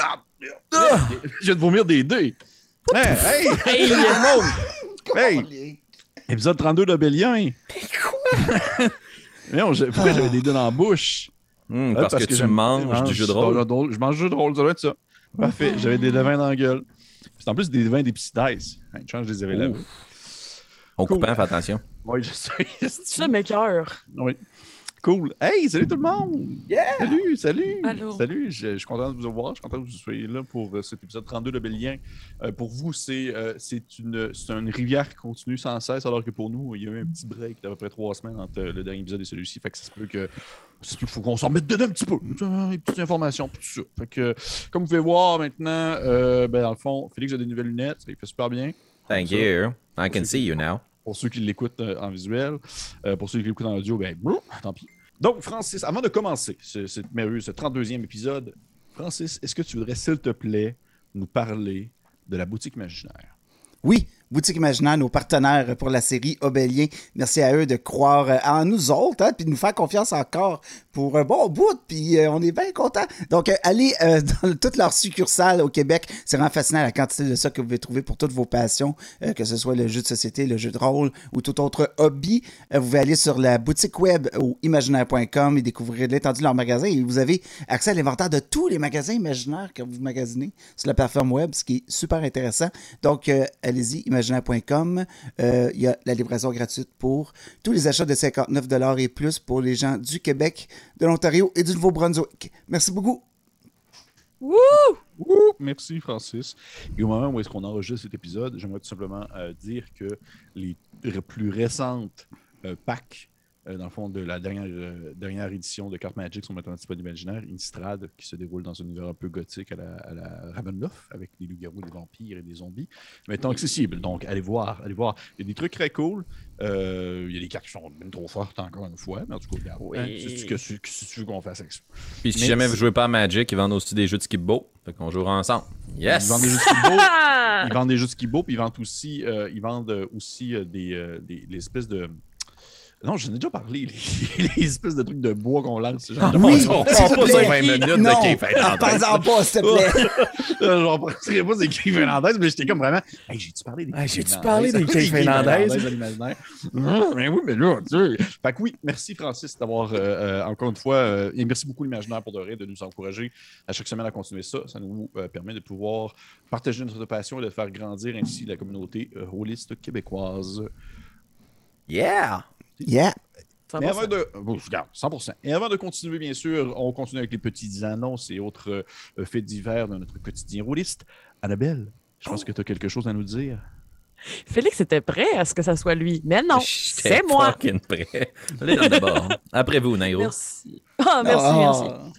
Ah! Je viens de vomir des dés. Hey, hey, Hey! Hey! Épisode 32 d'Obélien. Quoi? non, je- pourquoi j'avais des dés dans la bouche? Hmm, parce, que, tu j'aime- manges du jeu de rôle. Je mange du jeu de rôle, ça doit être ça. Parfait, j'avais des devins dans la gueule. C'est en plus des devins des petits dice. Une chance, je les avais là. Au Cool. coupant, fais attention. Oui, je sais. Ça m'écœure. Oui. Cool. Hey, salut tout le monde! Yeah! Salut, salut! Allô. Salut, je, je suis content de vous voir. Je suis content que vous soyez là pour euh, cet épisode 32 de Bélien. Euh, pour vous, c'est euh, c'est une, c'est une rivière qui continue sans cesse, alors que pour nous, il y a eu un petit break d'à peu près trois semaines entre euh, le dernier épisode et celui-ci. Fait que ça se peut que. qu'il faut qu'on s'en mette dedans un petit peu. Des petites informations, tout ça. Fait que, comme vous pouvez voir maintenant, euh, ben, dans le fond, Félix a des nouvelles lunettes. Il fait super bien. Thank Ça. you. I can see you now. Pour ceux qui l'écoutent euh, en visuel, euh, pour ceux qui l'écoutent en audio, ben, brou, tant pis. Donc, Francis, avant de commencer ce, ce 32e épisode, Francis, est-ce que tu voudrais, s'il te plaît, nous parler de la boutique imaginaire? Oui, Boutique Imaginaire, nos partenaires pour la série Obélien. Merci à eux de croire euh, en nous autres, hein, puis de nous faire confiance encore pour un bon bout, puis euh, on est bien contents. Donc, euh, allez dans toutes leurs succursales au Québec. C'est vraiment fascinant la quantité de ça que vous pouvez trouver pour toutes vos passions, que ce soit le jeu de société, le jeu de rôle ou tout autre hobby. Vous pouvez aller sur la boutique web au imaginaire.com et découvrir l'étendue de leur magasin. Vous avez accès à l'inventaire de tous les magasins imaginaires que vous magasinez sur la plateforme web, ce qui est super intéressant. Donc, allez-y, imaginaire.com. Euh, Il y a la livraison gratuite pour tous les achats de 59 et plus pour les gens du Québec, de l'Ontario et du Nouveau-Brunswick. Merci beaucoup. Wouh! Merci, Francis. Et au moment où est-ce qu'on enregistre cet épisode, j'aimerais tout simplement euh, dire que les plus récentes euh, packs, dans le fond, de la dernière, euh, dernière édition de Carte Magic sont maintenant disponibles imaginaire. Innistrad, qui se déroule dans un univers un peu gothique à la, à la Ravenloft, avec des loups-garous, des vampires et des zombies, maintenant accessible. Donc, allez voir, allez voir. Il y a des trucs très cool. Euh, il y a des cartes qui sont même trop fortes, encore une fois. Mais en tout cas, regarde. Oui. hein, c'est ce que, c'est ce que tu veux qu'on fasse avec ça? Puis si Mais jamais vous jouez pas à Magic, ils vendent aussi des jeux de skip-bo. Fait qu'on jouera ensemble. Yes! Ils vendent des jeux de skibo. Ah! Ils vendent des jeux de skibo, puis ils vendent aussi, euh, ils vendent euh, aussi euh, des, euh, des les espèces de. Non, j'en ai déjà parlé, les, les espèces de trucs de bois qu'on lance. Ai déjà Oui, on prend pas plaît. ça 20 minutes de Non, Cave Finlandais. Parle-en pas, s'il te plaît. Euh, J'en prendrais pas des caves finlandaises, mais j'étais comme vraiment. Hey, j'ai-tu parlé des Hey, caves j'ai-tu parlé des caves finlandaises? Hum, Mais oui, mais là, tu sais. Fait que oui, merci Francis d'avoir, euh, euh, encore une fois, euh, et merci beaucoup l'imaginaire pour de vrai, de nous encourager à chaque semaine à continuer ça. Ça nous euh, permet de pouvoir partager notre passion et de faire grandir ainsi la communauté euh, rôliste québécoise. Yeah! Yeah. Mais avant de. Bon, je garde, 100%. Et avant de continuer, bien sûr, on continue avec les petites annonces et autres euh, faits divers de notre quotidien rôliste. Annabelle, je pense que tu as quelque chose à nous dire. Félix était prêt à ce que ça soit lui. Mais non, c'est moi. fucking prêt. Allez d'abord. Après vous, Nairo. Merci. Ah, merci, Ah. merci.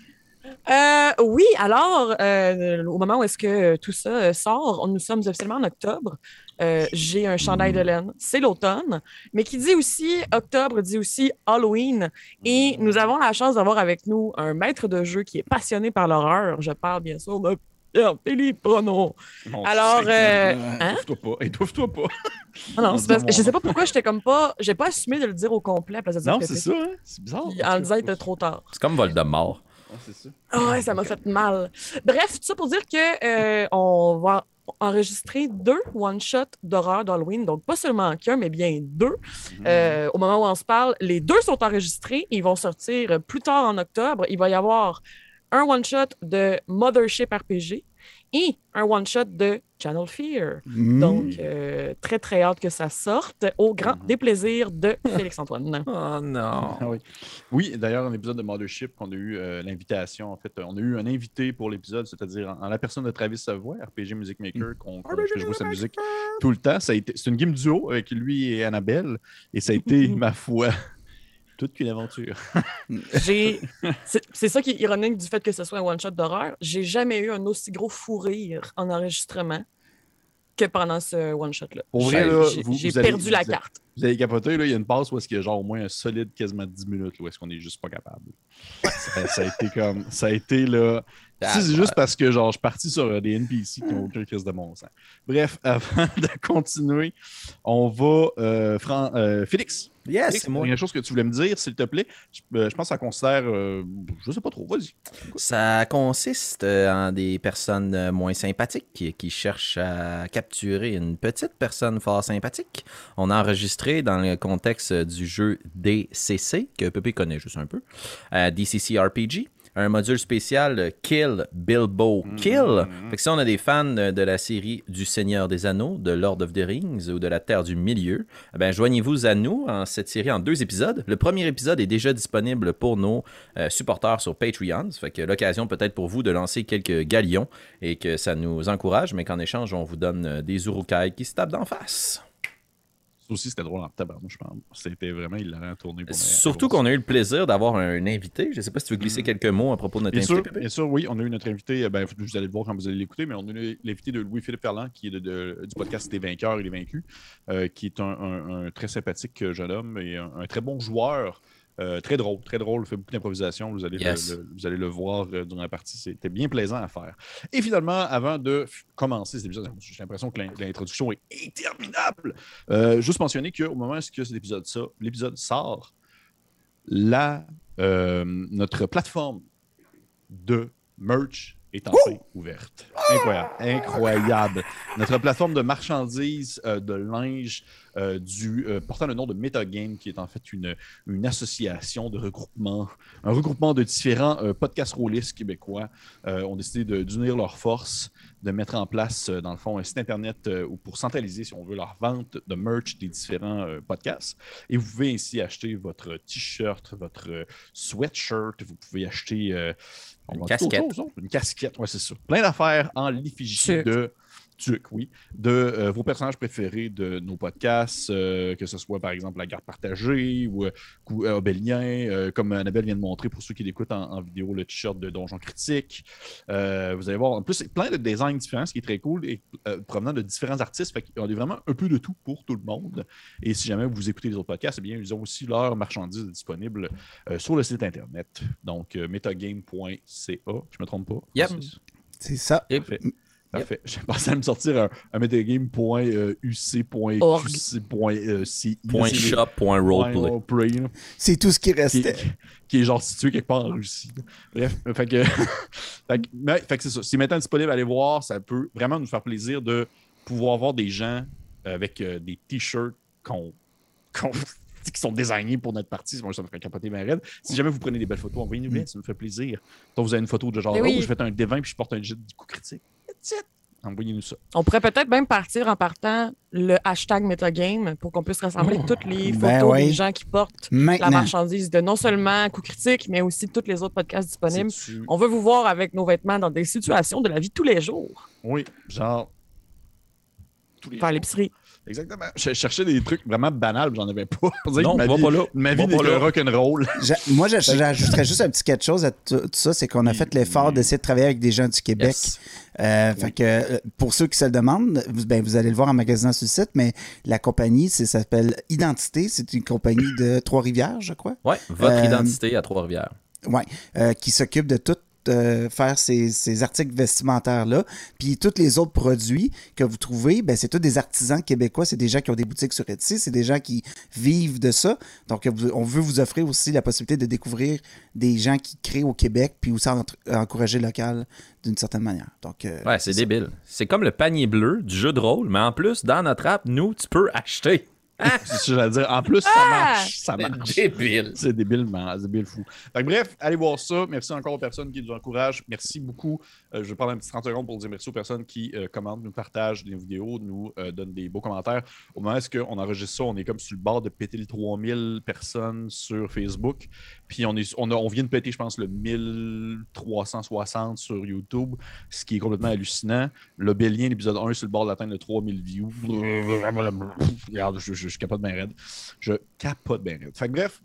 Euh, oui, alors, euh, au moment où est-ce que tout ça euh, sort, nous sommes officiellement en octobre. Euh, J'ai un chandail de laine. C'est l'automne, mais qui dit aussi octobre, dit aussi Halloween. Et nous avons la chance d'avoir avec nous un maître de jeu qui est passionné par l'horreur. Je parle bien sûr de Pierre-Philippe Prono. Alors, euh, hein? Étouffe-toi pas, étouffe-toi pas. Ah non, parce que je sais pas pourquoi j'étais comme pas. J'ai pas assumé de le dire au complet à place de dire Non, c'est ça, hein? C'est bizarre. Puis En le disant, il était trop tard. C'est comme Voldemort. Ah, c'est ça. Ah ouais, ça m'a fait mal. Bref, tout ça pour dire que euh, on va enregistrer deux one-shots d'horreur d'Halloween. Donc, pas seulement qu'un, mais bien deux. Mhm. Euh, au moment où on se parle, les deux sont enregistrés. Ils vont sortir plus tard en octobre. Il va y avoir un one-shot de Mothership RPG et un one-shot de Channel Fear. Mm. Donc, euh, très, très hâte que ça sorte au grand Mhm. déplaisir de Félix-Antoine. Oh non. Ah oui, oui d'ailleurs, un épisode de Mothership, on a eu euh, l'invitation, en fait, on a eu un invité pour l'épisode, c'est-à-dire en, en la personne de Travis Savoie, RPG Music Maker, qu'on qu'on jouer sa musique tout le temps. Ça a été- C'est une game duo avec lui et Annabelle, et ça a été, ma foi, toute qu'une aventure. J'ai. C'est ça qui est ironique du fait que ce soit un one-shot d'horreur. J'ai jamais eu un aussi gros fou rire en enregistrement que pendant ce one-shot-là. Pour vrai, J'ai- perdu la vous carte. Vous avez capoté, là, il y a une passe où est-ce qu'il y a genre au moins un solide quasiment 10 minutes, là, où est-ce qu'on est juste pas capable. ça, ça a été comme. Ça a été là. Ah, Si, c'est juste parce que genre je suis parti sur euh, des NPC qui n'ont aucun crise de bon sens. Bref, avant de continuer, on va. euh, Fran- euh, Félix, Yes, c'est moi. Il y a quelque chose que tu voulais me dire, s'il te plaît. Je, euh, je pense que ça considère. euh, je sais pas trop. Vas-y. Ça consiste en des personnes moins sympathiques qui, qui cherchent à capturer une petite personne fort sympathique. On a enregistré dans le contexte du jeu DCC, que Pépé connaît juste un peu, DCC RPG. Un module spécial euh, Kill Bilbo Kill? Fait que si on a des fans de, la série du Seigneur des Anneaux, de Lord of the Rings ou de la Terre du Milieu, eh ben joignez-vous à nous en cette série en deux épisodes. Le premier épisode est déjà disponible pour nos euh, supporters sur Patreon. Fait que l'occasion peut-être pour vous de lancer quelques galions et que ça nous encourage, mais qu'en échange, on vous donne euh, des urukai qui se tapent d'en face. Ça aussi, c'était drôle en tabarnouche, je pense. C'était vraiment hilarant à tourner. pour Surtout qu'on a eu le plaisir d'avoir un invité. Je sais pas si tu veux glisser quelques mots à propos de notre Bien invité, sûr, Pépé. bien sûr, oui. On a eu notre invité, euh, ben, vous allez le voir quand vous allez l'écouter, mais on a eu l'invité de Louis-Philippe Ferland, qui est de- de- du podcast des vainqueurs et des vaincus, euh, qui est un, un- un très sympathique euh, jeune homme et un, un très bon joueur. Euh, très drôle, très drôle, fait beaucoup d'improvisation. Vous, allez le- Yes. le, vous allez le voir euh, durant la partie. C'était bien plaisant à faire. Et finalement, avant de commencer cet épisode, j'ai l'impression que l'in- l'introduction est interminable. Euh, juste mentionner qu'au moment où cet épisode ça, l'épisode sort, la, euh, notre plateforme de merch est enfin ouverte. Incroyable. Incroyable. Notre plateforme de marchandises euh, de linge euh, du, euh, portant le nom de Metagame, qui est en fait une, une association de regroupement, un regroupement de différents podcasts rôlistes québécois ont décidé d'unir leurs forces, de mettre en place, dans le fond, un site Internet pour centraliser, si on veut, leur vente de merch des différents podcasts. Et vous pouvez ainsi acheter votre t-shirt, votre sweatshirt, vous pouvez acheter Une casquette. Une casquette, ouais, c'est ça. Plein d'affaires en l'effigie de Oui, de euh, vos personnages préférés de nos podcasts, euh, que ce soit par exemple La Garde partagée ou euh, euh, Obélien, euh, comme Annabelle vient de montrer pour ceux qui l'écoutent en, en vidéo, le t-shirt de Donjon Critique. Euh, vous allez voir, en plus, plein de designs différents, ce qui est très cool, et euh, provenant de différents artistes. Fait qu'on a vraiment un peu de tout pour tout le monde. Et si jamais vous écoutez les autres podcasts, eh bien, ils ont aussi leurs marchandises disponibles euh, sur le site internet. Donc, euh, metagame.ca. Je me trompe pas? Yep. C'est- ça. Parfait. Pensé à me sortir un, un là, C'est tout ce qui restait. qui est genre situé quelque part en Russie. Bref, fait que, fait que, mais- fait que c'est ça. C'est maintenant disponible, allez voir. Ça peut vraiment nous faire plaisir de pouvoir voir des gens avec euh, des t-shirts qu'on qui sont désignés pour notre partie. Moi, ça me ferait capoter ma raide. Si jamais vous prenez des belles photos, envoyez-nous les, ça me fait plaisir. Donc, vous avez une photo de genre, oh, oui. je fais un D20 puis je porte un jet du coup critique. Envoyez-nous ça. On pourrait peut-être même partir en partant le hashtag Metagame pour qu'on puisse rassembler toutes les photos Ben ouais. des gens qui portent la marchandise de non seulement Coup Critique, mais aussi tous les autres podcasts disponibles. On veut vous voir avec nos vêtements dans des situations de la vie tous les jours. Oui, genre. Tous les Faire jours. l'épicerie. Exactement. Je cherchais des trucs vraiment banals, j'en avais pas. Non, ma va vie, pas là. ma vie n'est pas que là. rock'n'roll. Moi, j'a- j'ajouterais juste un petit quelque chose à tout ça, c'est qu'on a Oui, fait l'effort oui. d'essayer de travailler avec des gens du Québec. Yes. Euh, fait que, euh, pour ceux qui se le demandent, vous, ben, vous allez le voir en magasin sur le site, mais la compagnie, s'appelle Identité. C'est une compagnie de Trois-Rivières, je crois. Ouais, votre Euh, identité à Trois-Rivières. Ouais, euh, qui s'occupe de tout faire ces, articles vestimentaires-là. Puis tous les autres produits que vous trouvez, ben, c'est tous des artisans québécois. C'est des gens qui ont des boutiques sur Etsy. C'est des gens qui vivent de ça. Donc, on veut vous offrir aussi la possibilité de découvrir des gens qui créent au Québec, puis aussi entre- encourager local d'une certaine manière. Donc, euh, Ouais, c'est débile. C'est comme le panier bleu du jeu de rôle, mais en plus, dans notre app, nous, tu peux acheter. C'est ce que j'allais dire. En plus, ça Ah! marche. Ça C'est marche. débile. C'est débile, man. C'est débile fou. Fait que bref, allez voir ça. Merci encore aux personnes qui nous encouragent. Merci beaucoup. Euh, je vais prendre un petit 30 secondes pour dire merci aux personnes qui euh, commentent, nous partagent des vidéos, nous euh, donnent des beaux commentaires. Au moment où on enregistre ça, on est comme sur le bord de péter le 3000 personnes sur Facebook. Puis on, est, on, vient de péter, je pense, le 1360 sur YouTube, ce qui est complètement hallucinant. Le Bélien, l'épisode 1, sur le bord de l'atteindre de 3000 views. Regarde, je, je, je capote bien raide. Je capote bien raide. Fait que bref,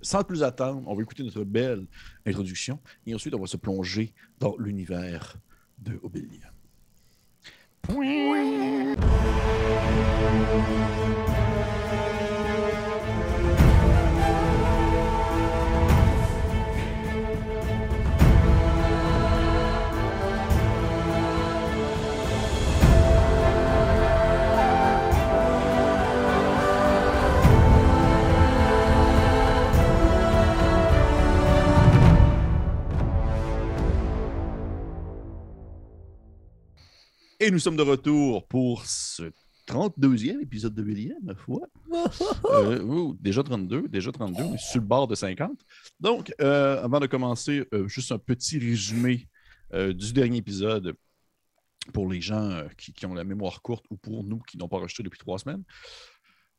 sans plus attendre, on va écouter notre belle introduction et ensuite on va se plonger dans l'univers de Obélia. Et nous sommes de retour pour ce 32e épisode de William, ma foi. Euh, ouh, déjà 32, déjà 32, on est sur le bord de 50. Donc, euh, avant de commencer, euh, juste un petit résumé du dernier épisode pour les gens qui, qui ont la mémoire courte ou pour nous qui n'ont pas enregistré depuis trois semaines.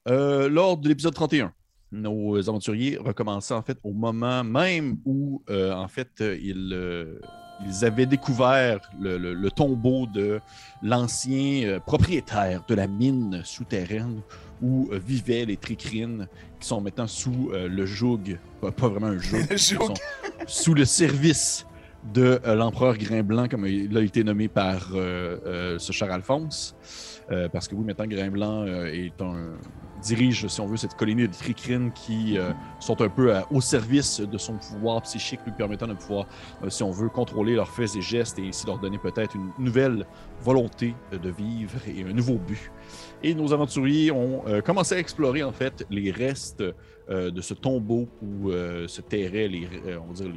Lors de l'épisode 31, nos aventuriers recommençaient en fait au moment même où en fait ils, ils avaient découvert le, le- le tombeau de l'ancien euh, propriétaire de la mine souterraine où euh, vivaient les tricrines qui sont maintenant sous euh, le joug, pas, pas vraiment un joug, Le joug. sous le service de l'empereur Grimblanc, comme il a été nommé par ce cher Alphonse. Parce que oui, maintenant, Grimblanc est un, dirige, si on veut, cette colonie de tricrines qui euh, sont un peu à- au service de son pouvoir psychique, lui permettant de pouvoir, euh, si on veut, contrôler leurs faits et gestes et ainsi leur donner peut-être une nouvelle volonté euh, de vivre et un nouveau but. Et nos aventuriers ont euh, commencé à explorer en fait les restes euh, de ce tombeau où euh, se terraient les, euh, on va dire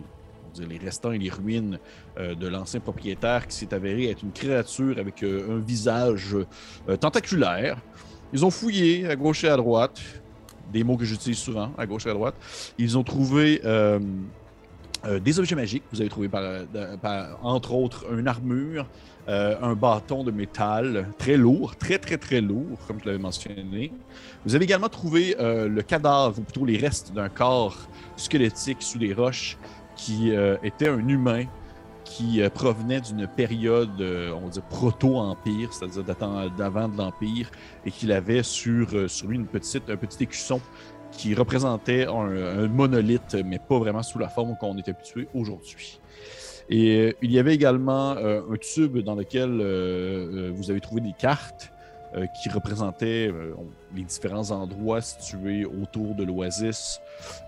les, restants et les ruines euh, de l'ancien propriétaire qui s'est avéré être une créature avec euh, un visage euh, tentaculaire. Ils ont fouillé à gauche et à droite, des mots que j'utilise souvent, à gauche et à droite. Ils ont trouvé euh, euh, des objets magiques. Vous avez trouvé, par- entre autres, une armure, euh, un bâton de métal très lourd, très, très, très lourd, comme je l'avais mentionné. Vous avez également trouvé euh, le cadavre, ou plutôt les restes d'un corps squelettique sous des roches qui euh, était un humain qui euh, provenait d'une période, euh, on va proto-empire, c'est-à-dire d'avant de l'Empire, et qu'il avait sur, euh, sur lui une petite, un petit écusson qui représentait un, monolithe, mais pas vraiment sous la forme qu'on est habitué aujourd'hui. Et il y avait également un tube dans lequel vous avez trouvé des cartes euh, qui représentaient euh, les différents endroits situés autour de l'oasis,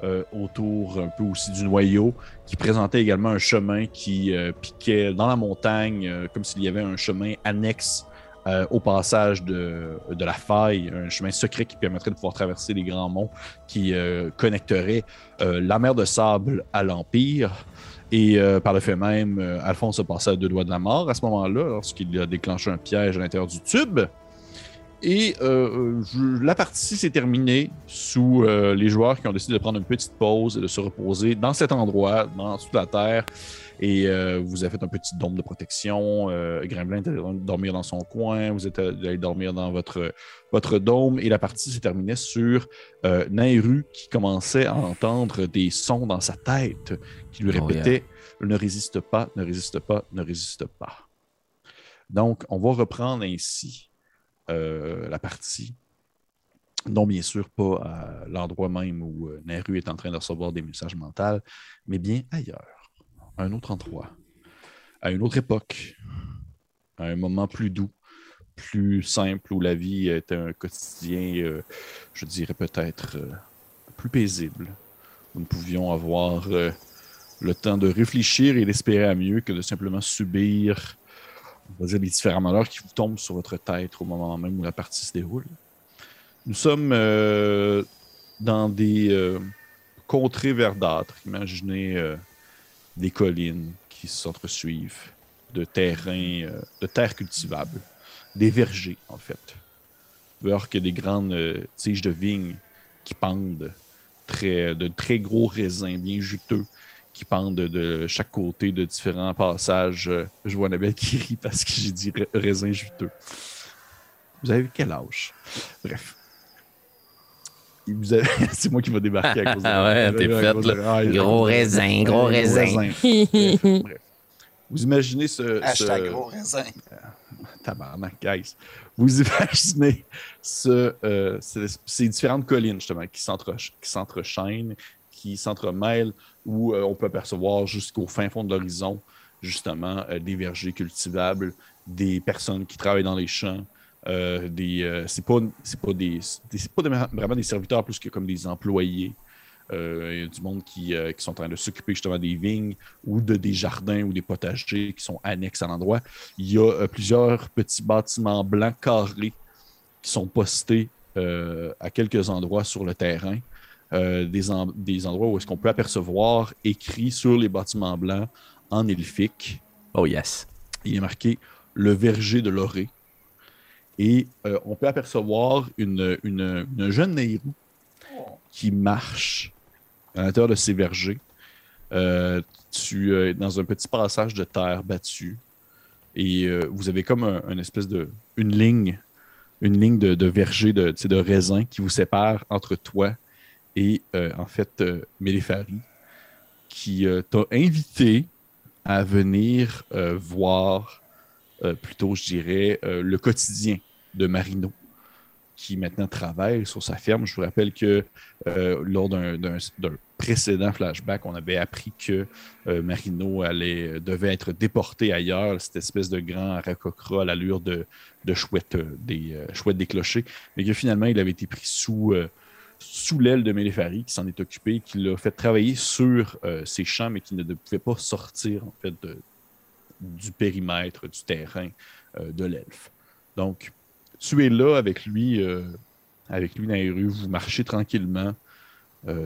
euh, autour un peu aussi du noyau, qui présentait également un chemin qui piquait dans la montagne, comme s'il y avait un chemin annexe au passage de, de la faille, un chemin secret qui permettrait de pouvoir traverser les grands monts qui connecterait la mer de sable à l'Empire. Et par le fait même, euh, Alphonse a passé à deux doigts de la mort à ce moment-là, lorsqu'il a déclenché un piège à l'intérieur du tube. Et euh, je- la partie s'est terminée sous euh, les joueurs qui ont décidé de prendre une petite pause et de se reposer dans cet endroit, dans toute la terre. Et euh, vous avez fait un petit dôme de protection. Euh, Gremlin est allé dormir dans son coin. Vous êtes allé dormir dans votre, votre dôme. Et la partie s'est terminée sur euh, Nairu qui commençait à entendre des sons dans sa tête qui lui Oh, répétaient Ne résiste pas, ne résiste pas, ne résiste pas. Donc, on va reprendre ainsi euh, la partie. Non, bien sûr, pas à l'endroit même où euh, Nairu est en train de recevoir des messages mentaux, mais bien ailleurs, à un autre endroit, à une autre époque, à un moment plus doux, plus simple, où la vie est un quotidien, euh, je dirais peut-être plus paisible, où nous pouvions avoir le temps de réfléchir et d'espérer à mieux que de simplement subir on va dire, les différents malheurs qui vous tombent sur votre tête au moment même où la partie se déroule. Nous sommes euh, dans des euh, contrées verdâtres. Imaginez euh, des collines qui s'entresuivent, de terrains, de terres cultivables, des vergers en fait. Alors que des grandes tiges de vignes qui pendent, très, de très gros raisins bien juteux qui pendent de, de chaque côté de différents passages. Euh, Je vois Annabelle qui rit parce que j'ai dit ra- raisin juteux. Vous avez quel âge? Bref. Et vous avez- C'est moi qui va débarquer à cause de Ah ouais, t'es fait, de- là. Ah, Gros raisin, gros raisin. Bref, bref. Vous imaginez ce. Hashtag ce- gros raisin. Tabarnak, guys. Vous imaginez ce, euh, ces, ces différentes collines, justement, qui s'entre- qui s'entrechaînent, qui s'entremêlent, où euh, on peut apercevoir jusqu'au fin fond de l'horizon, justement, euh, des vergers cultivables, des personnes qui travaillent dans les champs. euh, des, euh, c'est pas, pas, des, c'est pas vraiment des serviteurs plus que comme des employés. Il y a du monde qui, qui sont en train de s'occuper justement des vignes ou de des jardins ou des potagers qui sont annexes à l'endroit. Il y a plusieurs petits bâtiments blancs carrés qui sont postés à quelques endroits sur le terrain. Euh, des, en- des endroits où est-ce qu'on peut apercevoir écrit sur les bâtiments blancs en elfique. Oh yes. Il est marqué le verger de l'orée. Et euh, on peut apercevoir une, une, une jeune Nairou qui marche à l'intérieur de ces vergers. Euh, tu es dans un petit passage de terre battue. Et vous avez comme un, une espèce de. une ligne, une ligne de, de verger de, de raisin qui vous sépare entre toi et euh, en fait euh, Mélépharie, qui euh, t'a invité à venir euh, voir plutôt, je dirais, le quotidien de Marino, qui maintenant travaille sur sa ferme. Je vous rappelle que lors d'un précédent flashback, on avait appris que Marino allait, devait être déporté ailleurs, cette espèce de grand aracocra à l'allure de, de chouette, des, chouette des clochers, mais que finalement, il avait été pris sous, sous l'aile de Mélépharie, qui s'en est occupé, qui l'a fait travailler sur euh, ses champs, mais qui ne pouvait pas sortir du périmètre, du terrain euh, de l'elfe. Donc, tu es là avec lui, euh, avec lui dans les rues, vous marchez tranquillement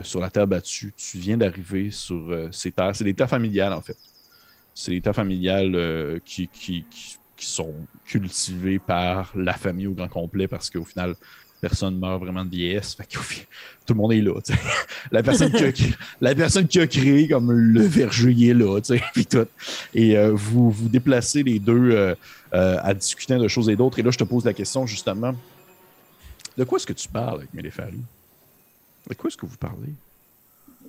sur la terre battue. Tu viens d'arriver sur ces terres. C'est des terres familiales, en fait. C'est des terres familiales qui sont cultivées par la famille au grand complet parce qu'au final, personne meurt vraiment de vieillesse. Fait fi- tout le monde est là. La personne, qui a, la personne qui a créé comme le verger est là. puis tout. Et euh, vous vous déplacez les deux euh, euh, à discuter de choses et d'autres. Et là, je te pose la question justement. De quoi est-ce que tu parles avec Mélépharie? De quoi est-ce que vous parlez?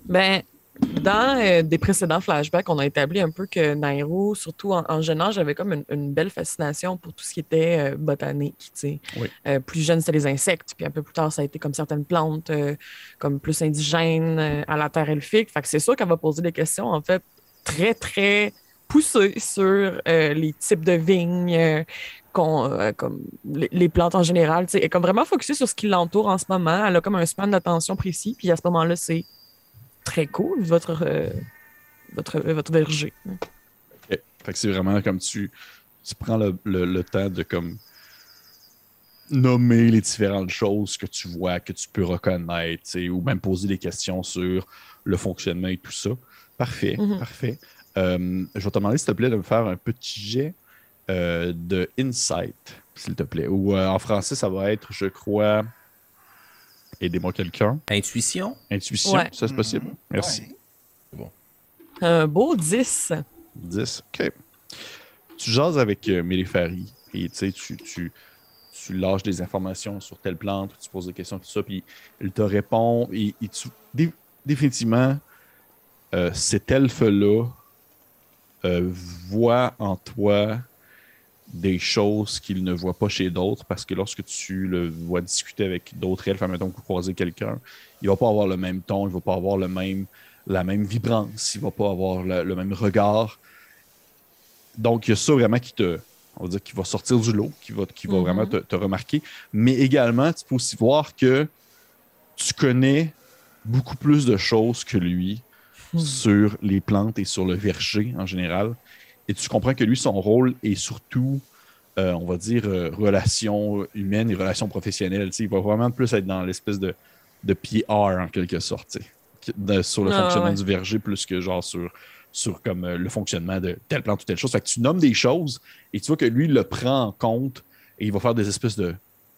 Ben, dans euh, des précédents flashbacks, on a établi un peu que Nairo, surtout en, en jeune âge, avait comme une, une belle fascination pour tout ce qui était euh, botanique. Oui. Euh, plus jeune, c'était les insectes, puis un peu plus tard, ça a été comme certaines plantes, comme plus indigènes à la terre elfique. Fait que c'est sûr qu'elle va poser des questions, en fait, très, très poussées sur les types de vignes, euh, comme les, les plantes en général. Elle est comme vraiment focusée sur ce qui l'entoure en ce moment. Elle a comme un span d'attention précis, puis à ce moment-là, c'est très cool, votre, euh, votre, euh, votre verger. Fait que c'est vraiment comme tu, tu prends le, le- le temps de comme nommer les différentes choses que tu vois, que tu peux reconnaître, ou même poser des questions sur le fonctionnement et tout ça. Parfait, Mhm. parfait. Euh, je vais te demander, s'il te plaît, de me faire un petit jet euh, de insight, s'il te plaît. Ou euh, en français, ça va être, je crois, aidez-moi quelqu'un. Intuition? Intuition, Ouais. ça c'est possible. Merci. Ouais. Un beau 10. 10. OK. Tu jases avec euh, Mélépharie et tu sais, tu, tu, tu lâches des informations sur telle plante, tu poses des questions, tout ça, puis il te répond et, et tu, dé- définitivement, euh, cet elfe-là euh, voit en toi des choses qu'il ne voit pas chez d'autres parce que lorsque tu le vois discuter avec d'autres elfes, admettons que vous croisez quelqu'un, il va pas avoir le même ton, il va pas avoir le même, la même vibrance, il va pas avoir le, le même regard. Donc, il y a ça vraiment qui te, on va dire, qui va sortir du lot, qui va, qui va Mhm. vraiment te, te remarquer. Mais également, tu peux aussi voir que tu connais beaucoup plus de choses que lui Hmm. sur les plantes et sur le verger en général. Et tu comprends que lui, son rôle est surtout, euh, on va dire, euh, relations humaines et relations professionnelles. Il va vraiment plus être dans l'espèce de, de PR en quelque sorte, de- sur le Ah, fonctionnement ouais. du verger plus que genre sur, sur comme euh, le fonctionnement de telle plante ou telle chose. Fait que tu nommes des choses et tu vois que lui il le prend en compte et il va faire des espèces de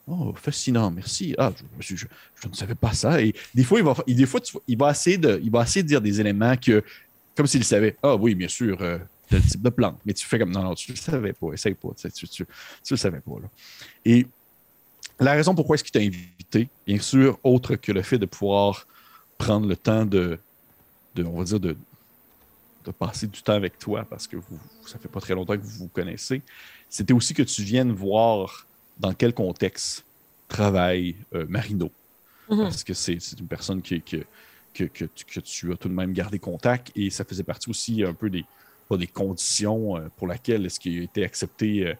Oh, fascinant, merci. Ah, je, je- je ne savais pas ça. Et des fois, il va, il- des fois, tu il va essayer de, il va essayer de dire des éléments que, comme s'il savait. Ah oui, bien sûr, euh, tel type de plante. Mais tu fais comme non, non, tu ne le savais pas. Essaye pas. Tu, tu, tu, tu le savais pas. Là. Et la raison pourquoi est-ce qu'il t'a invité, bien sûr, autre que le fait de pouvoir prendre le temps de, de on va dire, de, de passer du temps avec toi parce que vous, ça fait pas très longtemps que vous vous connaissez, c'était aussi que tu viennes voir dans quel contexte travaille euh, Marino. Mhm. Parce que c'est une personne qui, que, que, que tu as tout de même gardé contact et ça faisait partie aussi un peu des, pas des conditions euh, pour lesquelles est-ce qu'il a été accepté euh,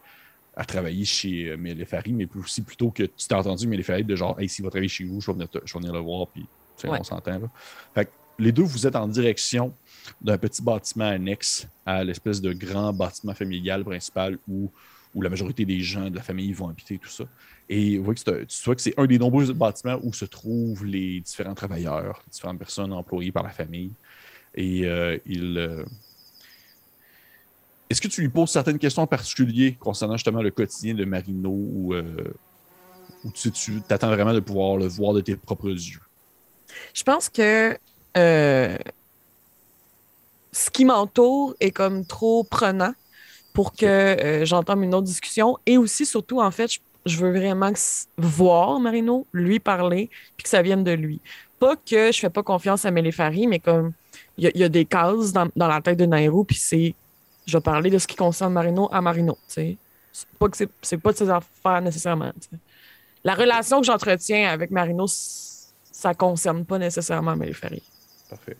à travailler chez euh, Mélépharie, mais aussi plutôt que tu t'es entendu Mélépharie de genre, hey, s'il va travailler chez vous, je vais venir, te- je vais venir le voir, puis tu sais, Ouais. on s'entend là. Fait que les deux, vous êtes en direction d'un petit bâtiment annexe à l'espèce de grand bâtiment familial principal où, où la majorité des gens de la famille vont habiter, tout ça. Et vous voyez que c'est tu vois que c'est un des nombreux bâtiments où se trouvent les différents travailleurs, les différentes personnes employées par la famille. Et euh, il. euh, est-ce que tu lui poses certaines questions en particulier concernant justement le quotidien de Marino ou, euh, ou tu tu t'attends vraiment de pouvoir le voir de tes propres yeux? Je pense que euh, ce qui m'entoure est comme trop prenant pour que euh, j'entame une autre discussion. Et aussi, surtout, en fait, je, je veux vraiment voir Marino, lui parler, puis que ça vienne de lui. Pas que je fais pas confiance à Mélépharie, mais comme il y, a- il y a des cases dans, dans la tête de Nairo, puis c'est je vais parler de ce qui concerne Marino à Marino. C'est pas que c'est pas de ses affaires nécessairement. La relation que j'entretiens avec Marino, ça concerne pas nécessairement Mélépharie. Parfait.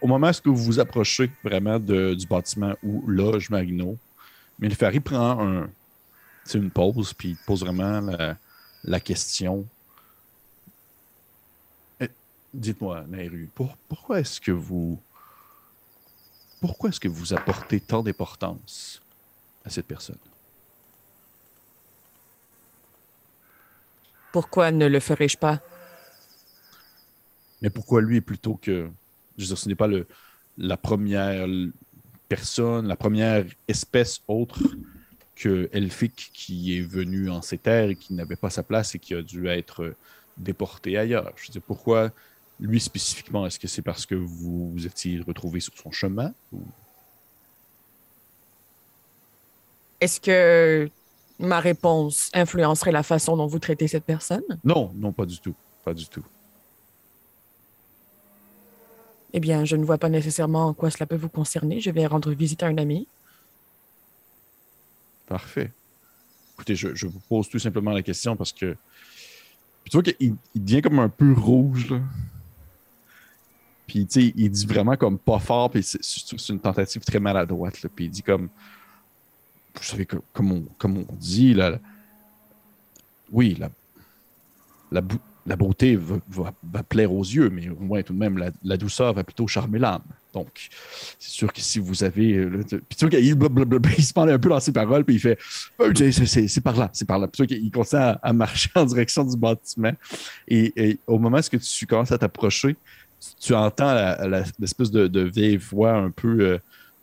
Au moment où vous vous approchez vraiment du bâtiment où loge Marino, Mélifari prend une pause, puis pose vraiment la, question. Eh, Dites-moi, Nairu, pour- pourquoi est-ce que vous. Pourquoi est-ce que vous apportez tant d'importance à cette personne? Pourquoi ne le ferais-je pas? Mais pourquoi lui plutôt que. Je veux dire, ce n'est pas le, la première personne, la première espèce autre que elfique qui est venue en ces terres et qui n'avait pas sa place et qui a dû être déporté ailleurs? Je veux dire, pourquoi lui spécifiquement Est-ce que c'est parce que vous vous étiez retrouvé sur son chemin ou- Est-ce que ma réponse influencerait la façon dont vous traitez cette personne? Non, non, pas du tout. Pas du tout. Eh bien, je ne vois pas nécessairement en quoi cela peut vous concerner. Je vais rendre visite à un ami. Parfait. Écoutez, je, je vous pose tout simplement la question parce que. Puis tu vois qu'il il devient comme un peu rouge, là. Puis, tu sais, il dit vraiment comme pas fort, puis c'est une tentative très maladroite, là. Puis il dit comme. Vous savez, comme on, comme on dit, là. Oui, la, la, beauté va, plaire aux yeux, mais au moins, tout de même, la, douceur va plutôt charmer l'âme. Donc, c'est sûr que si vous avez. euh, Puis tu vois blablabla, il se parle un peu dans ses paroles, puis il fait Euh, c'est- par là, c'est par là. Puis tu vois qu'il continue à, à marcher en direction du bâtiment. Et, et au moment où tu commences à t'approcher, tu entends l'espèce de, de vieille voix un peu, euh,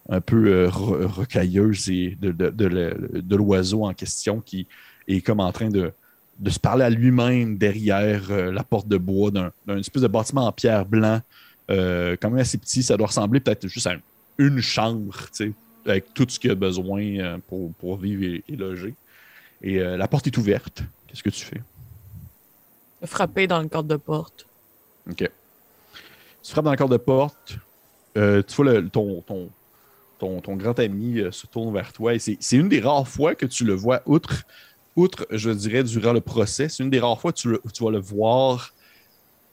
un peu euh, ro- rocailleuse et de, de, l'oiseau en question qui est comme en train de, de se parler à lui-même derrière euh, la porte de bois d'un espèce de bâtiment en pierre blanc, quand même assez petit. Ça doit ressembler peut-être juste à une chambre, tu sais, avec tout ce qu'il a besoin pour, pour vivre et, et loger. Et la porte est ouverte. Qu'est-ce que tu fais? Frapper dans le cadre de porte. OK. Tu frappes dans le corps de porte. Euh, tu vois le- ton, ton, ton, ton grand ami euh, se tourne vers toi. Et c'est c'est une des rares fois que tu le vois, outre, outre je dirais, durant le procès, c'est une des rares fois que tu, le- tu vas le voir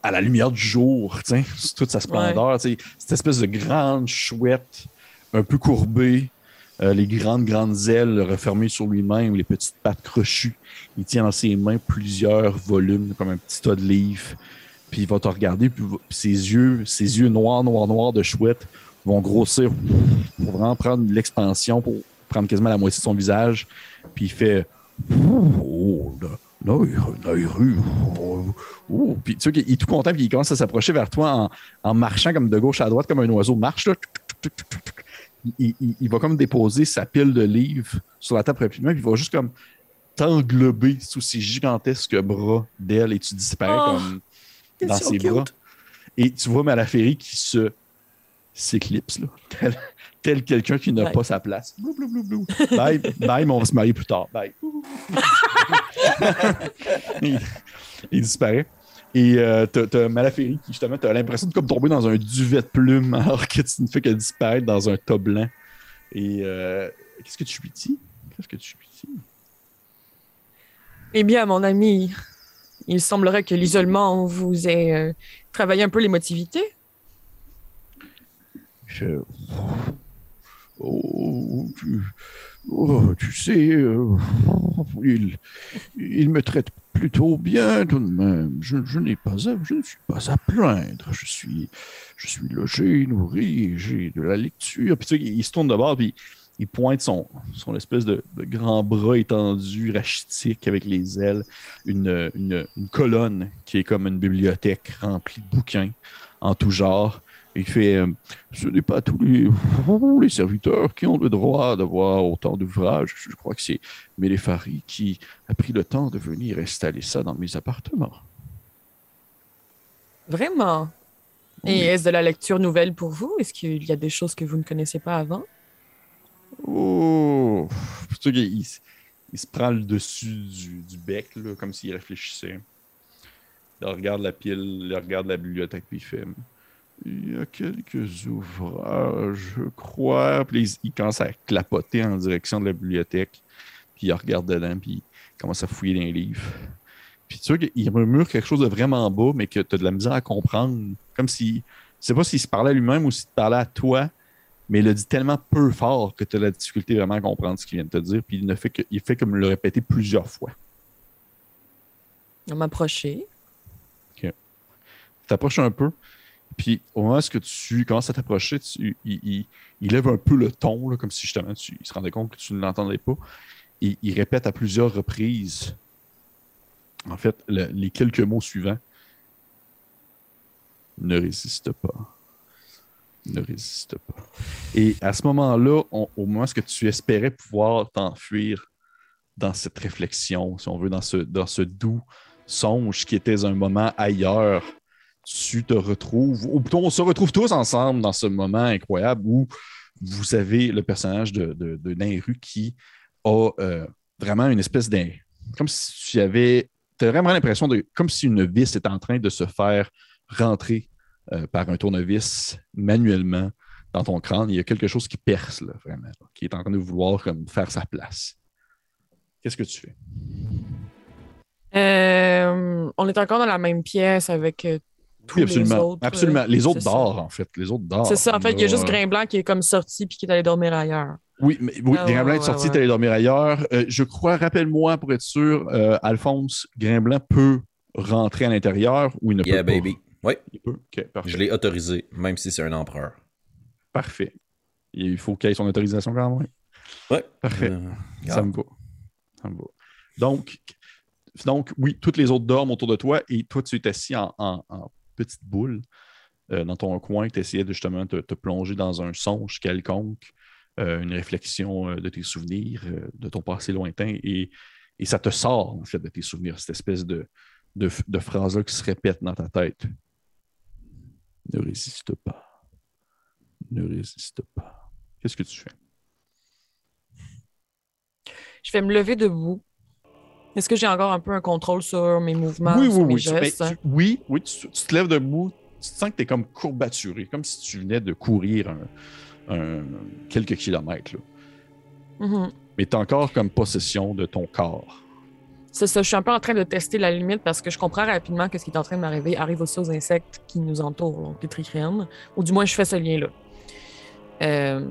à la lumière du jour, toute sa splendeur. tu sais, Cette espèce de grande chouette, un peu courbée, euh, les grandes, grandes ailes refermées sur lui-même, les petites pattes crochues. Il tient dans ses mains plusieurs volumes, comme un petit tas de livres. Puis il va te regarder, puis, ses yeux, ses yeux noirs, noirs, noirs de chouette vont grossir pour vraiment prendre l'expansion, pour prendre quasiment la moitié de son visage. Puis il fait Oh, là, oh, oh. Puis tu vois qu'il est tout content, puis il commence à s'approcher vers toi en, en marchant comme de gauche à droite, comme un oiseau marche. Là. Il, il- il va comme déposer sa pile de livres sur la table rapidement, puis il va juste comme t'englober sous ses gigantesques bras d'elle et tu disparais Oh, comme dans so ses cute. bras. Et tu vois Malaféry qui se s'éclipse, là, tel, tel quelqu'un qui n'a pas sa place. Blou, blou, blou, blou. Bye, bye, mais on va se marier plus tard. Bye. il, il disparaît. Et euh, t'as, t'as Malaféry qui, justement, t'as l'impression de comme tomber dans un duvet de plumes alors que tu ne fais que disparaître dans un tas blanc. Et euh, qu'est-ce que tu lui dis? Qu'est-ce que tu lui dis? Eh bien, mon ami, il semblerait que l'isolement vous ait euh, travaillé un peu l'émotivité. Je... Oh, tu... oh, tu sais, euh, il... il me traite plutôt bien tout de même. Je, je n'ai pas à... je ne suis pas à plaindre. Je suis, je suis logé, nourri, j'ai de la lecture. Puis il se tourne de bord, puis il pointe son, son espèce de, de grand bras étendu, rachitique, avec les ailes, une, une, une colonne qui est comme une bibliothèque remplie de bouquins en tout genre Il fait euh, Ce n'est pas tous les, les serviteurs qui ont le droit d'avoir autant d'ouvrages. Je crois que c'est Mélépharie qui a pris le temps de venir installer ça dans mes appartements. Vraiment? Et est-ce de la lecture nouvelle pour vous? Est-ce qu'il y a des choses que vous ne connaissez pas avant? Oh! Qu'il- il, il se prend le dessus du, bec, comme s'il réfléchissait. Il regarde la pile, il regarde la bibliothèque, puis il fait Il y a quelques ouvrages, je crois. Puis il, commence à clapoter en direction de la bibliothèque. Puis il regarde dedans, puis il commence à fouiller dans les livres. Puis tu vois qu'il murmure quelque chose de vraiment bas, mais que tu as de la misère à comprendre. Comme si. Je sais pas s'il se parlait à lui-même ou s'il parlait à toi, mais il le dit tellement peu fort que tu as la difficulté vraiment à comprendre ce qu'il vient de te dire. Puis il ne fait que, il fait comme le répéter plusieurs fois. On m'approcher. Tu t'approches un peu, puis au moment où tu commences à t'approcher, il, il- il lève un peu le ton, là, comme si justement tu, il se rendait compte que tu ne l'entendais pas. Et il répète à plusieurs reprises, en fait, le- les quelques mots suivants. Ne résiste pas. Ne résiste pas. Et à ce moment-là, au moment où tu espérais pouvoir t'enfuir dans cette réflexion, si on veut, dans ce, ce doux songe qui était un moment ailleurs, tu te retrouves, ou plutôt on se retrouve tous ensemble dans ce moment incroyable où vous avez le personnage de, de, qui a euh, vraiment une espèce d'un. Comme si tu avais. Tu as vraiment l'impression de. Comme si une vis était en train de se faire rentrer euh, par un tournevis manuellement dans ton crâne. Il y a quelque chose qui perce, là, vraiment, là, qui est en train de vouloir comme, faire sa place. Qu'est-ce que tu fais? Euh, on est encore dans la même pièce avec euh, tous Oui, absolument. les autres. absolument. Les autres dorment, en fait. Les autres dorment. C'est ça, en fait, il y a juste Grimblanc qui est comme sorti puis qui est allé dormir ailleurs. Oui, mais oui, Ah, Grimblanc ouais, est sorti, ouais, t'es allé dormir ailleurs. Euh, je crois, rappelle-moi pour être sûr, euh, Alphonse, Grimblanc peut rentrer à l'intérieur ou il ne Yeah, peut pas? Oui, Il peut. Parfait. je l'ai autorisé, même si c'est un empereur. Parfait. Il faut qu'il ait son autorisation quand même. Ouais. Parfait. Euh, Ça me va. Ça me va. Donc, donc, oui, toutes les autres dorment autour de toi et toi, tu es assis en, en- en petite boule euh, dans ton coin. Tu essayais de justement te, te plonger dans un songe quelconque, euh, une réflexion de tes souvenirs, de ton passé lointain et, et ça te sort, en fait, de tes souvenirs, cette espèce de, de, de phrase-là qui se répète dans ta tête. Ne résiste pas. Ne résiste pas. Qu'est-ce que tu fais? Je vais me lever debout. Est-ce que j'ai encore un peu un contrôle sur mes mouvements, Oui, sur oui, mes oui. Tu- ben, gestes? tu- oui, oui, tu, tu te lèves debout, tu te sens que tu es comme courbaturé, comme si tu venais de courir un- un- quelques kilomètres. là. Mhm. Mais tu as encore comme possession de ton corps. C'est ça, je suis un peu en train de tester la limite parce que je comprends rapidement que ce qui est en train de m'arriver arrive aussi aux insectes qui nous entourent, donc les trichines. Ou du moins, je fais ce lien-là. Euh,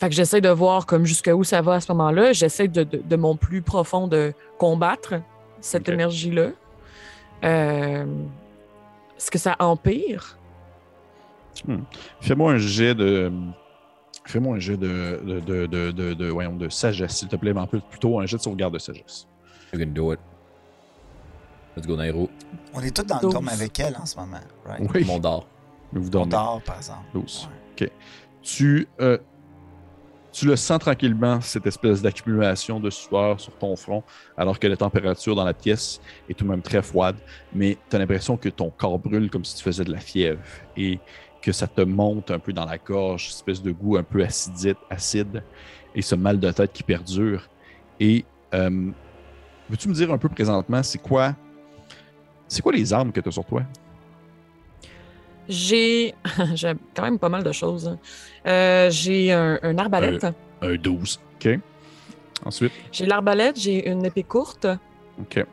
Fait que j'essaie de voir comme jusqu'où ça va à ce moment-là. J'essaie de, de- de mon plus profond de combattre cette énergie-là. Euh, Est-ce que ça empire? Fais-moi un jet de. Fais-moi un jet de, de, de, de, de- de- voyons, de sagesse, s'il te plaît, mais un peu plutôt un jet de sauvegarde de sagesse. You can do it. Let's go, Nairo. On est tous dans le dôme avec elle en ce moment, right? Oui, Mon d'or. mais vous On dort, par exemple. 12. Ouais. tu, euh, tu le sens tranquillement, cette espèce d'accumulation de sueur sur ton front, alors que la température dans la pièce est tout de même très froide, mais tu as l'impression que ton corps brûle comme si tu faisais de la fièvre et que ça te monte un peu dans la gorge, une espèce de goût un peu acidite, acide, et ce mal de tête qui perdure. Et euh, veux-tu me dire un peu présentement, c'est quoi, c'est quoi les armes que tu as sur toi? J'ai j'ai quand même pas mal de choses. hein. Euh, j'ai un, un arbalète. Un 12. OK. Ensuite, J'ai l'arbalète, j'ai une épée courte. OK.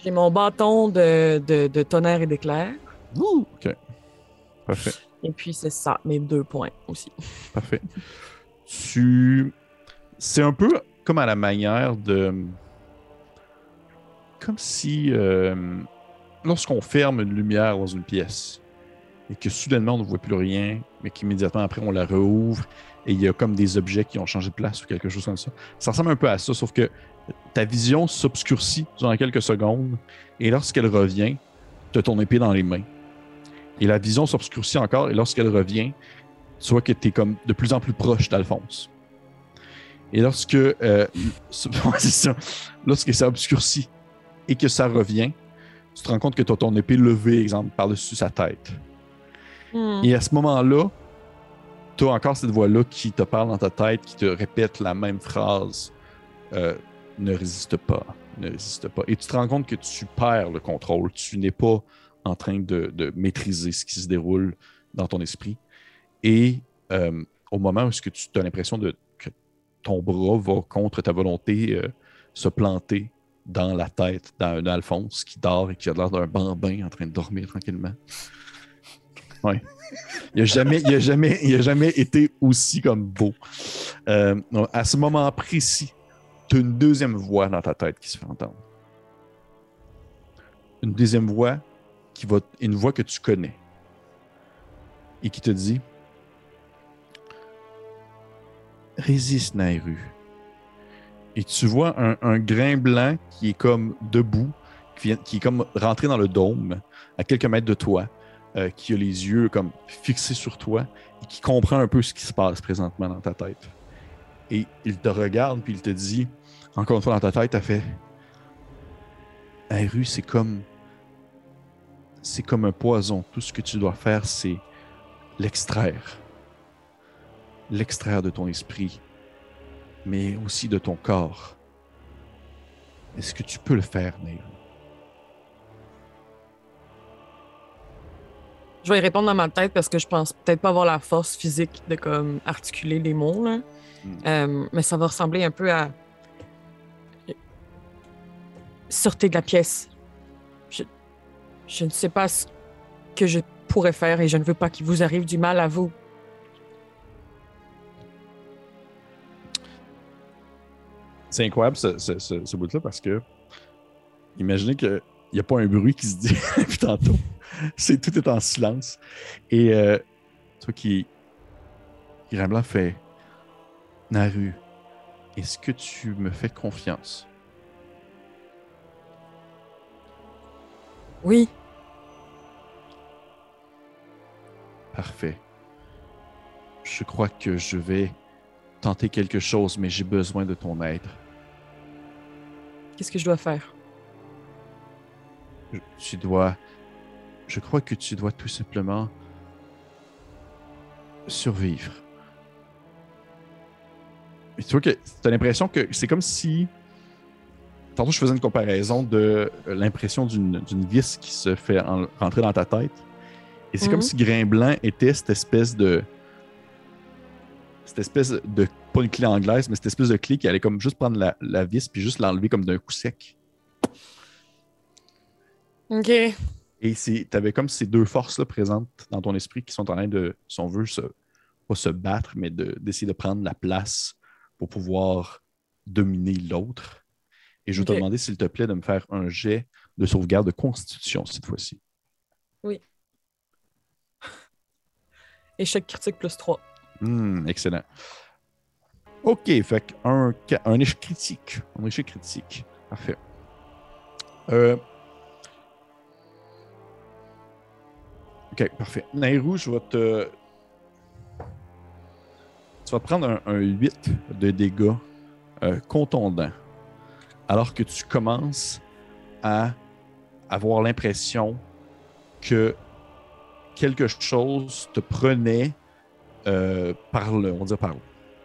J'ai mon bâton de, de, de tonnerre et d'éclair. OK. Parfait. Et puis, c'est ça, mes deux points aussi. Parfait. Tu. C'est un peu comme à la manière de. Comme si. euh, Lorsqu'on ferme une lumière dans une pièce et que soudainement on ne voit plus rien, mais qu'immédiatement après on la rouvre et il y a comme des objets qui ont changé de place ou quelque chose comme ça. Ça ressemble un peu à ça, sauf que ta vision s'obscurcit durant quelques secondes et lorsqu'elle revient, tu as ton épée dans les mains. Et la vision s'obscurcit encore, et lorsqu'elle revient, tu vois que tu es comme de plus en plus proche d'Alphonse. Et lorsque, euh, lorsque ça obscurcit et que ça revient, tu te rends compte que tu as ton épée levée, exemple, par-dessus sa tête. Hmm. Et à ce moment-là, tu as encore cette voix-là qui te parle dans ta tête, qui te répète la même phrase euh, Ne résiste pas, ne résiste pas. Et tu te rends compte que tu perds le contrôle. Tu n'es pas en train de, de maîtriser ce qui se déroule dans ton esprit. Et euh, au moment où ce que tu as l'impression de, que ton bras va contre ta volonté euh, se planter dans la tête d'un Alphonse qui dort et qui a l'air d'un bambin en train de dormir tranquillement. Ouais. Il n'a jamais, il a jamais, il a jamais été aussi comme beau. Euh, à ce moment précis, tu as une deuxième voix dans ta tête qui se fait entendre. Une deuxième voix qui va, une voix que tu connais et qui te dit Résiste, Nairu. Et tu vois un, un grain blanc qui est comme debout, qui, est comme rentré dans le dôme, à quelques mètres de toi, euh, qui a les yeux comme fixés sur toi et qui comprend un peu ce qui se passe présentement dans ta tête. Et il te regarde puis il te dit, encore une fois dans ta tête, t'as fait Nairu, c'est comme. C'est comme un poison. Tout ce que tu dois faire, c'est l'extraire. L'extraire de ton esprit, mais aussi de ton corps. Est-ce que tu peux le faire, Nairu? Je vais y répondre dans ma tête parce que je pense peut-être pas avoir la force physique de comme articuler les mots. Là. Mm. Euh, mais ça va ressembler un peu à. Sortez de la pièce. Je, je ne sais pas ce que je pourrais faire et je ne veux pas qu'il vous arrive du mal à vous. C'est incroyable ce, ce, ce- ce bout-là parce que imaginez qu'il n'y a pas un bruit qui se dit depuis tantôt. C'est tout est en silence. Et euh, toi qui Grimblanc fait Naru, est-ce que tu me fais confiance? Oui, Parfait. Je crois que je vais tenter quelque chose, mais j'ai besoin de ton aide. qu'est-ce que je dois faire? Je- Tu dois. Je crois que tu dois tout simplement survivre. Et tu vois que tu as l'impression que c'est comme si. Tantôt, je faisais une comparaison de l'impression d'une vis qui se fait en- rentrer dans ta tête. Et c'est Mhm. comme si Grain Blanc était cette espèce de. Cette espèce de. Pas une clé anglaise, mais cette espèce de clé qui allait comme juste prendre la, la vis puis juste l'enlever comme d'un coup sec. OK. Et tu avais comme ces deux forces-là présentes dans ton esprit qui sont en train de, si on veut, se, pas se battre, mais de- d'essayer de, prendre la place pour pouvoir dominer l'autre. Et je vais te demander, s'il te plaît, de me faire un jet de sauvegarde de constitution cette fois-ci. Échec critique plus 3. Hmm, excellent. OK, fait un, échec critique. Un échec critique. Parfait. Euh... OK, parfait. Nairou, je vais te. Tu vas prendre un, un 8 de dégâts euh, contondants. Alors que tu commences à avoir l'impression que quelque chose te prenait euh, par, le, on dire par,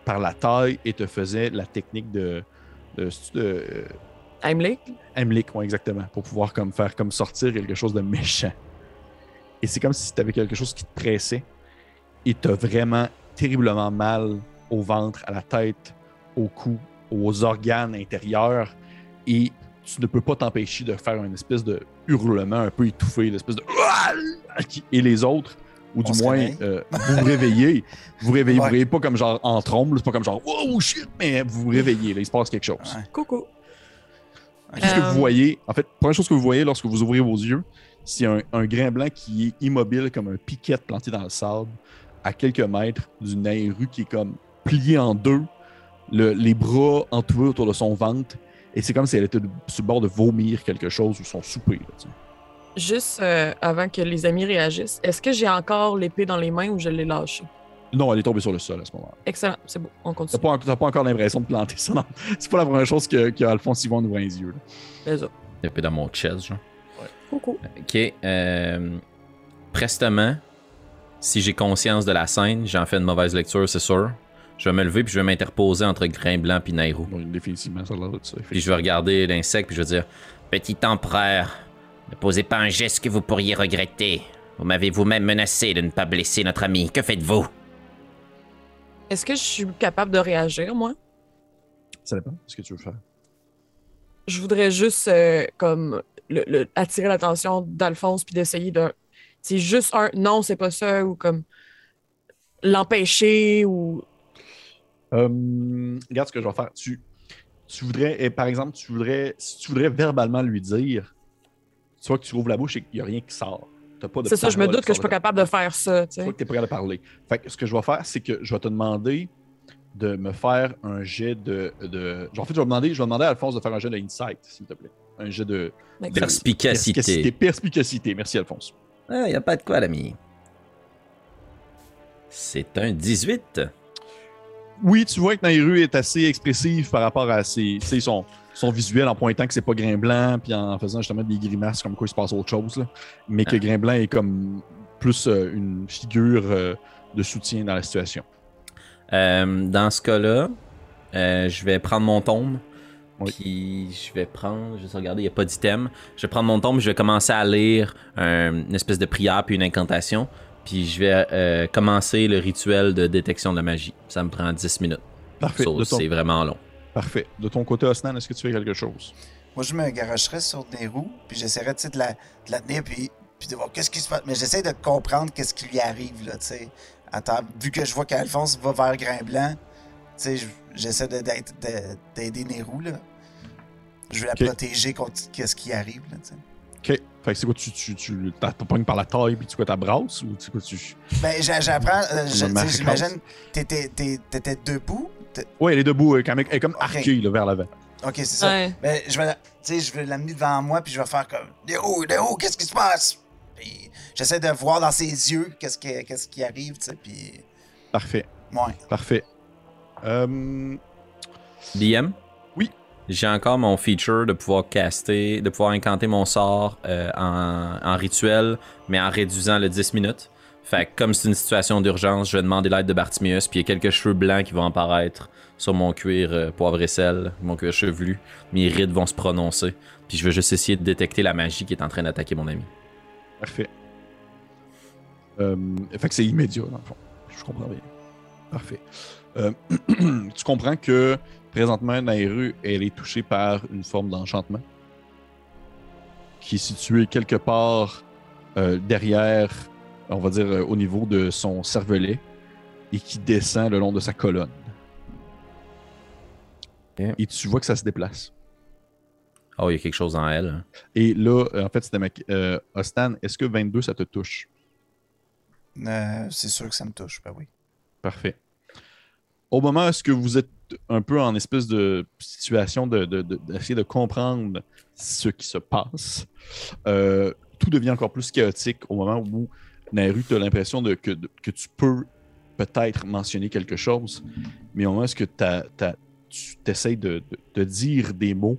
par la taille et te faisait la technique de, de, de euh, Heimlich? Heimlich, exactement, pour pouvoir comme faire comme sortir quelque chose de méchant. Et c'est comme si tu avais quelque chose qui te pressait et tu as vraiment terriblement mal au ventre, à la tête, au cou, aux organes intérieurs et tu ne peux pas t'empêcher de faire une espèce de hurlement un peu étouffé, l'espèce de et les autres ou du moins euh, vous vous réveillez, vous vous réveillez, vous Ouais. réveillez pas comme genre en trombe, c'est pas comme genre oh shit, mais vous vous réveillez, là, il se passe quelque chose. Ouais. Coucou. Qu'est-ce que Euh, vous voyez? En fait, première chose que vous voyez lorsque vous ouvrez vos yeux, c'est un, un grain blanc qui est immobile comme un piquet planté dans le sable à quelques mètres d'une Nairu qui est comme pliée en deux, le- les bras entourés autour de son ventre. Et c'est comme si elle était sur le bord de vomir quelque chose ou son souper. là. Juste euh, avant que les amis réagissent, est-ce que j'ai encore l'épée dans les mains ou je l'ai lâchée? Non, elle est tombée sur le sol à ce moment-là. Excellent, c'est bon, on continue. pas, t'as pas encore l'impression de planter ça. non. C'est pas la première chose que, que Alphonse Yvon ouvre les yeux. là. C'est ça. L'épée dans mon chest, genre. Coucou. Ok. euh, prestement, si j'ai conscience de la scène, j'en fais une mauvaise lecture, c'est sûr. Je vais me lever puis je vais m'interposer entre Grain Blanc et Nairou. Bon, définitivement, ça a l'air de ça. Puis je vais regarder l'insecte puis je vais dire Petit empereur, ne posez pas un geste que vous pourriez regretter. Vous m'avez vous-même menacé de ne pas blesser notre ami. Que faites-vous? Est-ce que je suis capable de réagir, moi? Ça dépend. Qu'est-ce que tu veux faire? Je voudrais juste euh, comme le- le- attirer l'attention d'Alphonse puis d'essayer de. C'est juste un non, c'est pas ça, ou comme l'empêcher ou. Euh, regarde ce que je vais faire. Tu, tu voudrais, et par exemple, tu voudrais, si tu voudrais verbalement lui dire, tu vois que tu ouvres la bouche et qu'il n'y a rien qui sort. T'as pas de C'est ça, je me doute que je suis pas capable de faire ça, tu Tu sais. vois que t'es pas capable de parler. Fait que ce que je vais faire, c'est que je vais te demander de me faire un jet de. de... En fait, je vais demander, je vais demander à Alphonse de faire un jet de insight, s'il te plaît. Un jet de. D'accord. Perspicacité. Perspicacité. Merci, Alphonse. Ah, y a pas de quoi, l'ami. C'est un 18. Oui, tu vois que Nairu est assez expressive par rapport à ses, tu sais, son, son visuel en pointant que c'est pas Grain Blanc, puis en faisant justement des grimaces comme quoi il se passe autre chose. là. Mais que Ah. Grain Blanc est comme plus euh, une figure euh, de soutien dans la situation. Euh, dans ce cas-là, je vais prendre mon tombe. Oui. Puis je vais prendre, je vais regarder, il n'y a pas d'item. Je vais prendre mon tombe, je vais commencer à lire un- une espèce de prière puis une incantation. Puis je vais commencer le rituel de détection de la magie. Ça me prend 10 minutes. Parfait. C'est vraiment long. Parfait. De ton côté, Osnan, est-ce que tu fais quelque chose? Moi, je me garocherais sur des roues, puis j'essaierais, de la, de la tenir, puis, puis de voir qu'est-ce qui se passe. Mais j'essaie de comprendre qu'est-ce qui lui arrive, là, tu sais. Attends, vu que je vois qu'Alphonse va vers Grain Blanc, tu sais, je- j'essaie d'aider Nérou, là. Je vais la protéger contre qu'est-ce qui arrive, là, tu sais. Ok. Fait que c'est quoi, tu, tu, pognes par la taille, puis tu quoi, ta brasse, ou tu quoi, tu. Ben, j'a- j'apprends, euh, j'imagine, t'étais debout. Ouais, elle est debout, elle est quand même- elle est comme arquée là, vers l'avant. Ok, c'est ça. Ouais. Ben, je vais, la- tu sais, je vais l'amener devant moi, puis je vais faire comme Néo, Néo, qu'est-ce qui se passe? Puis j'essaie de voir dans ses yeux qu'est-ce qui, qu'est-ce qui arrive, tu sais, puis. Parfait. Ouais. Parfait. Euh, DM? Oui. J'ai encore mon feature de pouvoir caster, de pouvoir incanter mon sort euh, en, en rituel, mais en réduisant le 10 minutes. Fait comme c'est une situation d'urgence, je vais demander l'aide de Bartimius, puis il y a quelques cheveux blancs qui vont apparaître sur mon cuir euh, poivre et sel, mon cuir chevelu. Mes rides vont se prononcer, puis je vais juste essayer de détecter la magie qui est en train d'attaquer mon ami. Parfait. Euh, fait que c'est immédiat, dans le fond. Je comprends bien. Parfait. Euh, tu comprends que présentement, Nairu, elle est touchée par une forme d'enchantement qui est située quelque part euh, derrière, on va dire, euh, au niveau de son cervelet et qui descend le long de sa colonne. Et tu vois que ça se déplace. Oh, il y a quelque chose en elle. hein. Et là, euh, en fait, c'était ma... euh, Ostan, est-ce que 22, ça te touche? Euh, c'est sûr que ça me touche, ben oui. Parfait. Au moment où est-ce que vous êtes un peu en espèce de situation de, de- de- d'essayer de comprendre ce qui se passe, euh, tout devient encore plus chaotique au moment où Naru, tu as l'impression que, tu peux peut-être mentionner quelque chose, mais au moment où tu essaies de, dire des mots,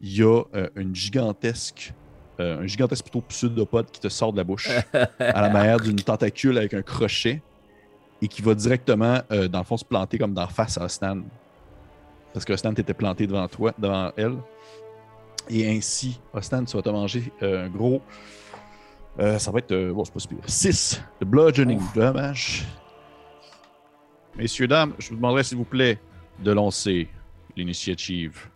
il y a euh, une gigantesque, euh, un gigantesque plutôt pseudopode qui te sort de la bouche à la manière d'une tentacule avec un crochet et qui va directement, euh, dans le fond, se planter comme d'en face à Stan. Parce que Stan t'était planté devant toi, devant elle. Et ainsi, Stan, tu vas te manger un gros. Euh, ça va être. euh, bon, c'est pas si pire. 6 de bludgeoning dommage. Messieurs, dames, je vous demanderai s'il vous plaît de lancer l'initiative.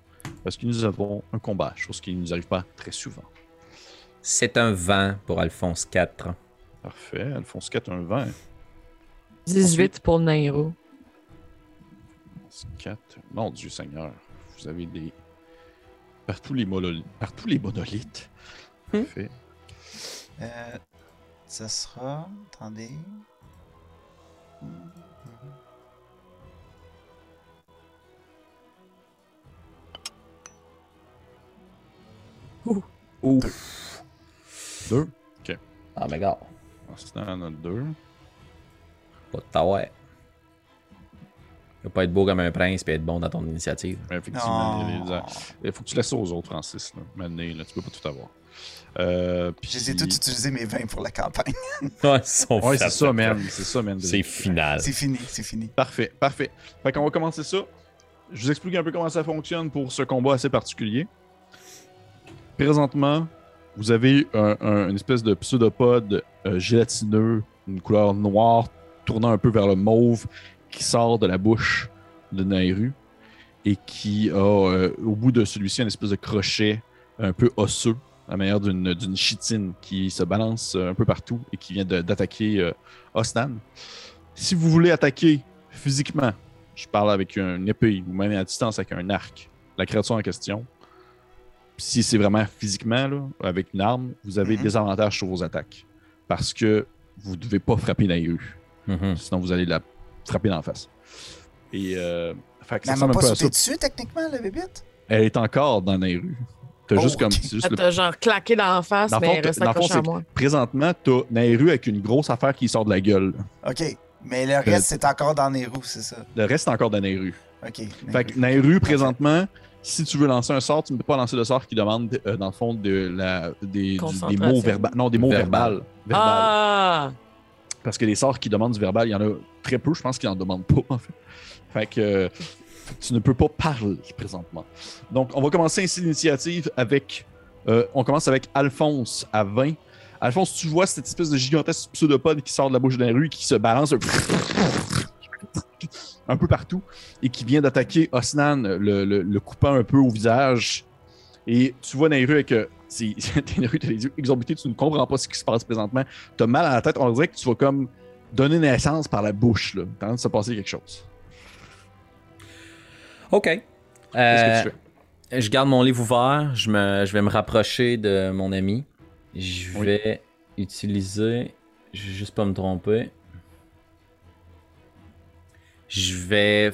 Parce que nous avons un combat, chose qui ne nous arrive pas très souvent. C'est un vent pour Alphonse 4. Parfait. Alphonse 4, un 20. 18 pour Nairo. 4. Mon Dieu Seigneur, vous avez des. Par tous les, monolithes. Par tous les monolithes. Hmm. Euh, ça sera. Attendez. Ouf. Deux. Ah, mais gars, C'est dans notre deux. pas de taouet. Tu vas pas être beau comme un prince et être bon dans ton initiative. Mais effectivement, il il faut que tu laisses ça aux autres, Francis. Là. Maintenant, là, tu peux pas tout avoir. Euh, puis... Je les ai tous utilisés mes 20 pour la campagne. Ouais, c'est ça, man. C'est ça, man. C'est final. C'est fini, c'est fini. Parfait, parfait. Fait qu'on va commencer ça. Je vous explique un peu comment ça fonctionne pour ce combat assez particulier. Présentement, vous avez un- un- une espèce de pseudopode euh, gélatineux, une couleur noire, tournant un peu vers le mauve, qui sort de la bouche de Nairu et qui a euh, au bout de celui-ci un espèce de crochet un peu osseux, à la manière d'une d'une chitine qui se balance euh, un peu partout et qui vient de- d'attaquer euh, Osnan. Si vous voulez attaquer physiquement, je parle avec une épée ou même à distance avec un arc, la créature en question, si c'est vraiment physiquement, là, avec une arme, vous avez Mhm. des avantages sur vos attaques. Parce que vous ne devez pas frapper Nairu. Mhm. Sinon, vous allez la frapper dans la face. Et euh, fait que Mais ça elle m'a pas sauté dessus, techniquement, la bébite? Elle est encore dans Nairu. T'as Oh, juste comme. ok. c'est juste Elle le- t'a genre claqué dans la face, Dans le mais fond, reste dans le fond, accrochée à moi. Présentement, t'as Nairu avec une grosse affaire qui sort de la gueule. OK. Mais le reste, c'est encore dans roues, c'est ça? Le reste, c'est encore dans Nairu. OK. Fait que Nairu, présentement, si tu veux lancer un sort, tu ne peux pas lancer le sort qui demande, euh, dans le fond, de la, des, du- des mots verbaux. Non, des mots Verbal. verbales. Verbal. Ah! Parce que les sorts qui demandent du verbal, il y en a très peu, je pense qu'ils en demandent pas, en fait. Fait que euh, tu ne peux pas parler présentement. Donc, on va commencer ainsi l'initiative avec. euh, on commence avec Alphonse à 20. Alphonse, tu vois cette espèce de gigantesque pseudopode qui sort de la bouche d'un rue, qui se balance un peu partout et qui vient d'attaquer Osnan, le, le- coupant un peu au visage. Et tu vois Nairu avec. euh, c'est- Nairu, t'as les yeux exorbités, tu ne comprends pas ce qui se passe présentement. T'as mal à la tête, on dirait que tu vas comme donner naissance par la bouche, là. T'as envie de se passer quelque chose. OK. Qu'est-ce Euh, que tu fais? je garde mon livre ouvert. Je, me, je vais me rapprocher de mon ami. Je Oui. vais utiliser. Je vais juste pas me tromper. Je vais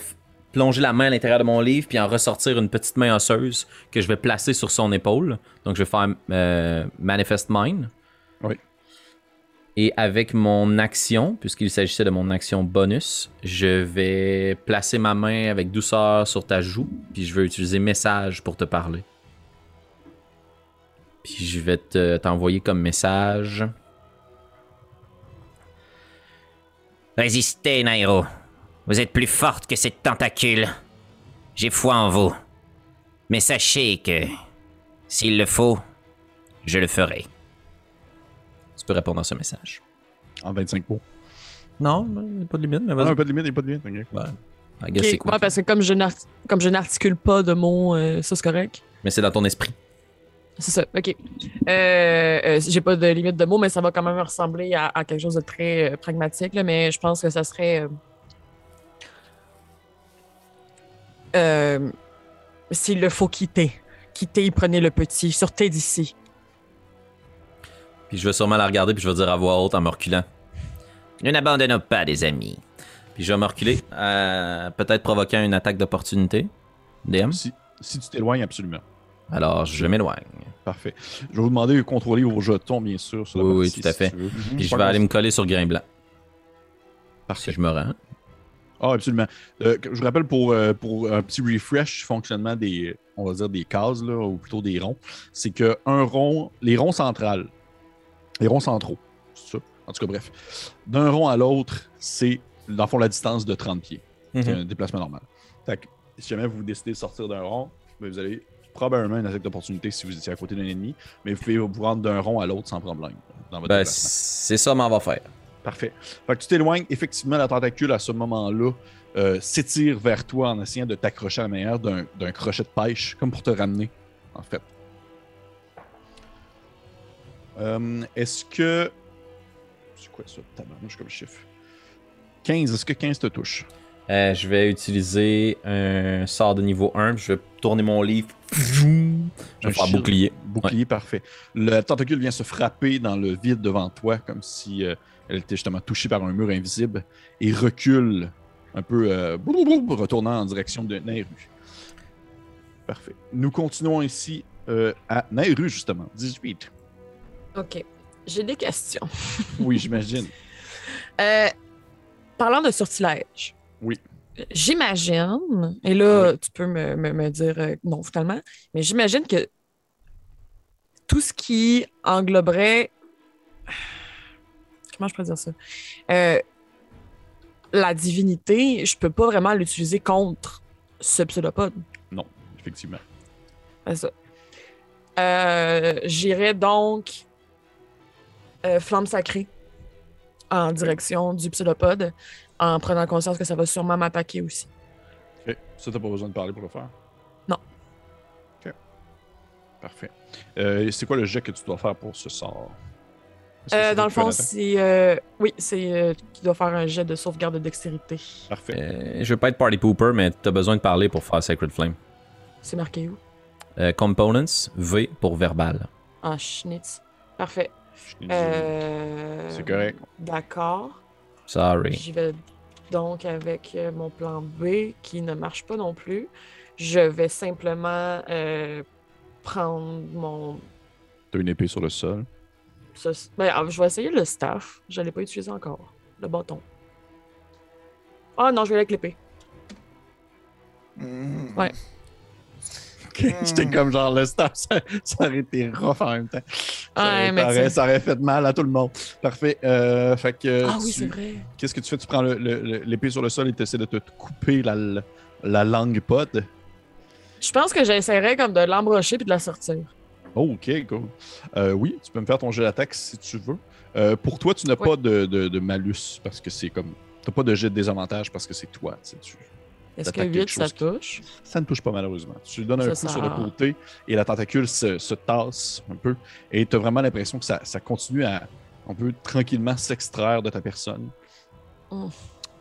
plonger la main à l'intérieur de mon livre puis en ressortir une petite main osseuse que je vais placer sur son épaule. Donc je vais faire euh, Manifest Mine. Oui. Et avec mon action, puisqu'il s'agissait de mon action bonus, je vais placer ma main avec douceur sur ta joue, puis je vais utiliser message pour te parler. Puis je vais te- t'envoyer comme message. Résistez, Nairo. Vous êtes plus forte que cette tentacule. J'ai foi en vous. Mais sachez que, s'il le faut, je le ferai. Tu peux répondre à ce message. En 25 mots. Non, il n'y a pas de limite, mais Ah, vas-y. non, pas de limite, il n'y a pas de limite. ok. I guess Ok, c'est quoi? ouais, parce que comme je n'art- comme je n'articule pas de mots, euh, ça c'est correct. Mais c'est dans ton esprit. C'est ça, ok. Euh, euh, J'ai pas de limite de mots, mais ça va quand même ressembler à, à quelque chose de très euh, pragmatique, là, mais je pense que ça serait. euh, euh, S'il le faut quitter. Quitter, prenez le petit. Sortez d'ici. Puis je vais sûrement la regarder, puis je vais dire à voix haute en me reculant. Nous n'abandonnons pas des amis. Puis je vais me reculer, euh, peut-être provoquant une attaque d'opportunité. DM. Si, si tu t'éloignes, absolument. Alors je m'éloigne. Parfait. Je vais vous demander de contrôler vos jetons, bien sûr. Sur la Oui, oui, tout à si fait. veux. Puis je vais aller me coller sur Grain Blanc. Si Parfait. je me rends. Ah, absolument. Euh, je vous rappelle pour, euh, pour un petit refresh fonctionnement des, on va dire des cases, là, ou plutôt des ronds, c'est que un rond, les ronds centrales, les ronds centraux, c'est ça. En tout cas, bref. D'un rond à l'autre, c'est, dans le fond, la distance de 30 pieds. C'est Mhm. un déplacement normal. Fait que, si jamais vous décidez de sortir d'un rond, ben, vous allez probablement une attaque d'opportunité si vous étiez à côté d'un ennemi, mais vous pouvez vous rendre d'un rond à l'autre sans problème dans votre Ben, c'est ça, m'en va faire. Parfait. Fait que tu t'éloignes. Effectivement, la tentacule, à ce moment-là, euh, s'étire vers toi en essayant de t'accrocher à la manière d'un crochet de pêche, comme pour te ramener, en fait. Euh, est-ce que. C'est quoi ça? Tabarnouche comme chiffre? 15. Est-ce que 15 te touche? Euh, je vais utiliser un sort de niveau 1, puis je vais tourner mon livre. Je vais Un faire bouclier. Bouclier, parfait. Le tentacule vient se frapper dans le vide devant toi, comme si euh, elle était justement touchée par un mur invisible, et recule un peu, euh, retournant en direction de Nairu. Parfait. Nous continuons ici euh, à Nairu, justement. 18. OK. J'ai des questions. Oui, j'imagine. Euh, parlant de sortilège. Oui. J'imagine, et là, tu peux me, me- me dire euh, non, finalement, mais j'imagine que tout ce qui engloberait. Comment je pourrais dire ça? Euh, la divinité, je peux pas vraiment l'utiliser contre ce pseudopode. Effectivement. C'est ça. Euh, J'irai donc euh, flamme sacrée en direction du pseudopode en prenant conscience que ça va sûrement m'attaquer aussi. Ok. Ça, t'as pas besoin de parler pour le faire? Non. Ok. Parfait. Euh, c'est quoi le jet que tu dois faire pour ce sort? Euh, dans le fond, qui c'est. euh, oui, c'est. euh, tu dois faire un jet de sauvegarde de dextérité. Parfait. Euh, je veux pas être party pooper, mais t'as besoin de parler pour faire Sacred Flame. C'est marqué où? Euh, components, V pour verbal. Ah, schnitz. Parfait. Euh, C'est correct. D'accord. Sorry. J'y vais donc avec euh, mon plan B qui ne marche pas non plus. Je vais simplement euh, prendre mon. T'as une épée sur le sol. ce- ben, ah, je vais essayer le staff. Je ne l'ai pas utilisé encore. Le bâton. Ah non, je vais aller avec l'épée. Hmm. Ouais. J'étais comme genre le staff, ça, ça aurait été rough en même temps. Ça, Ouais, aurait, ça aurait- tu sais- ça aurait fait mal à tout le monde. Parfait. Euh, fait que Ah oui, tu- c'est vrai. Qu'est-ce que tu fais? Tu prends l'épée sur le sol et tu essaies de te couper la, la langue pod? Je pense que j'essaierais comme de l'embrocher puis de la sortir. Oh, ok, cool. Euh, oui, tu peux me faire ton jet d'attaque si tu veux. Euh, pour toi, tu n'as Oui. pas de, de- de malus parce que c'est comme. T'as pas de jet de désavantage parce que c'est toi. tu sais, tu- Est-ce que T'attaques quelque 8, ça qui- touche? Ça ne touche pas malheureusement. Tu lui donnes un Ça coup sur le côté et la tentacule se, se tasse un peu. Et tu as vraiment l'impression que ça, ça continue à un peu tranquillement s'extraire de ta personne.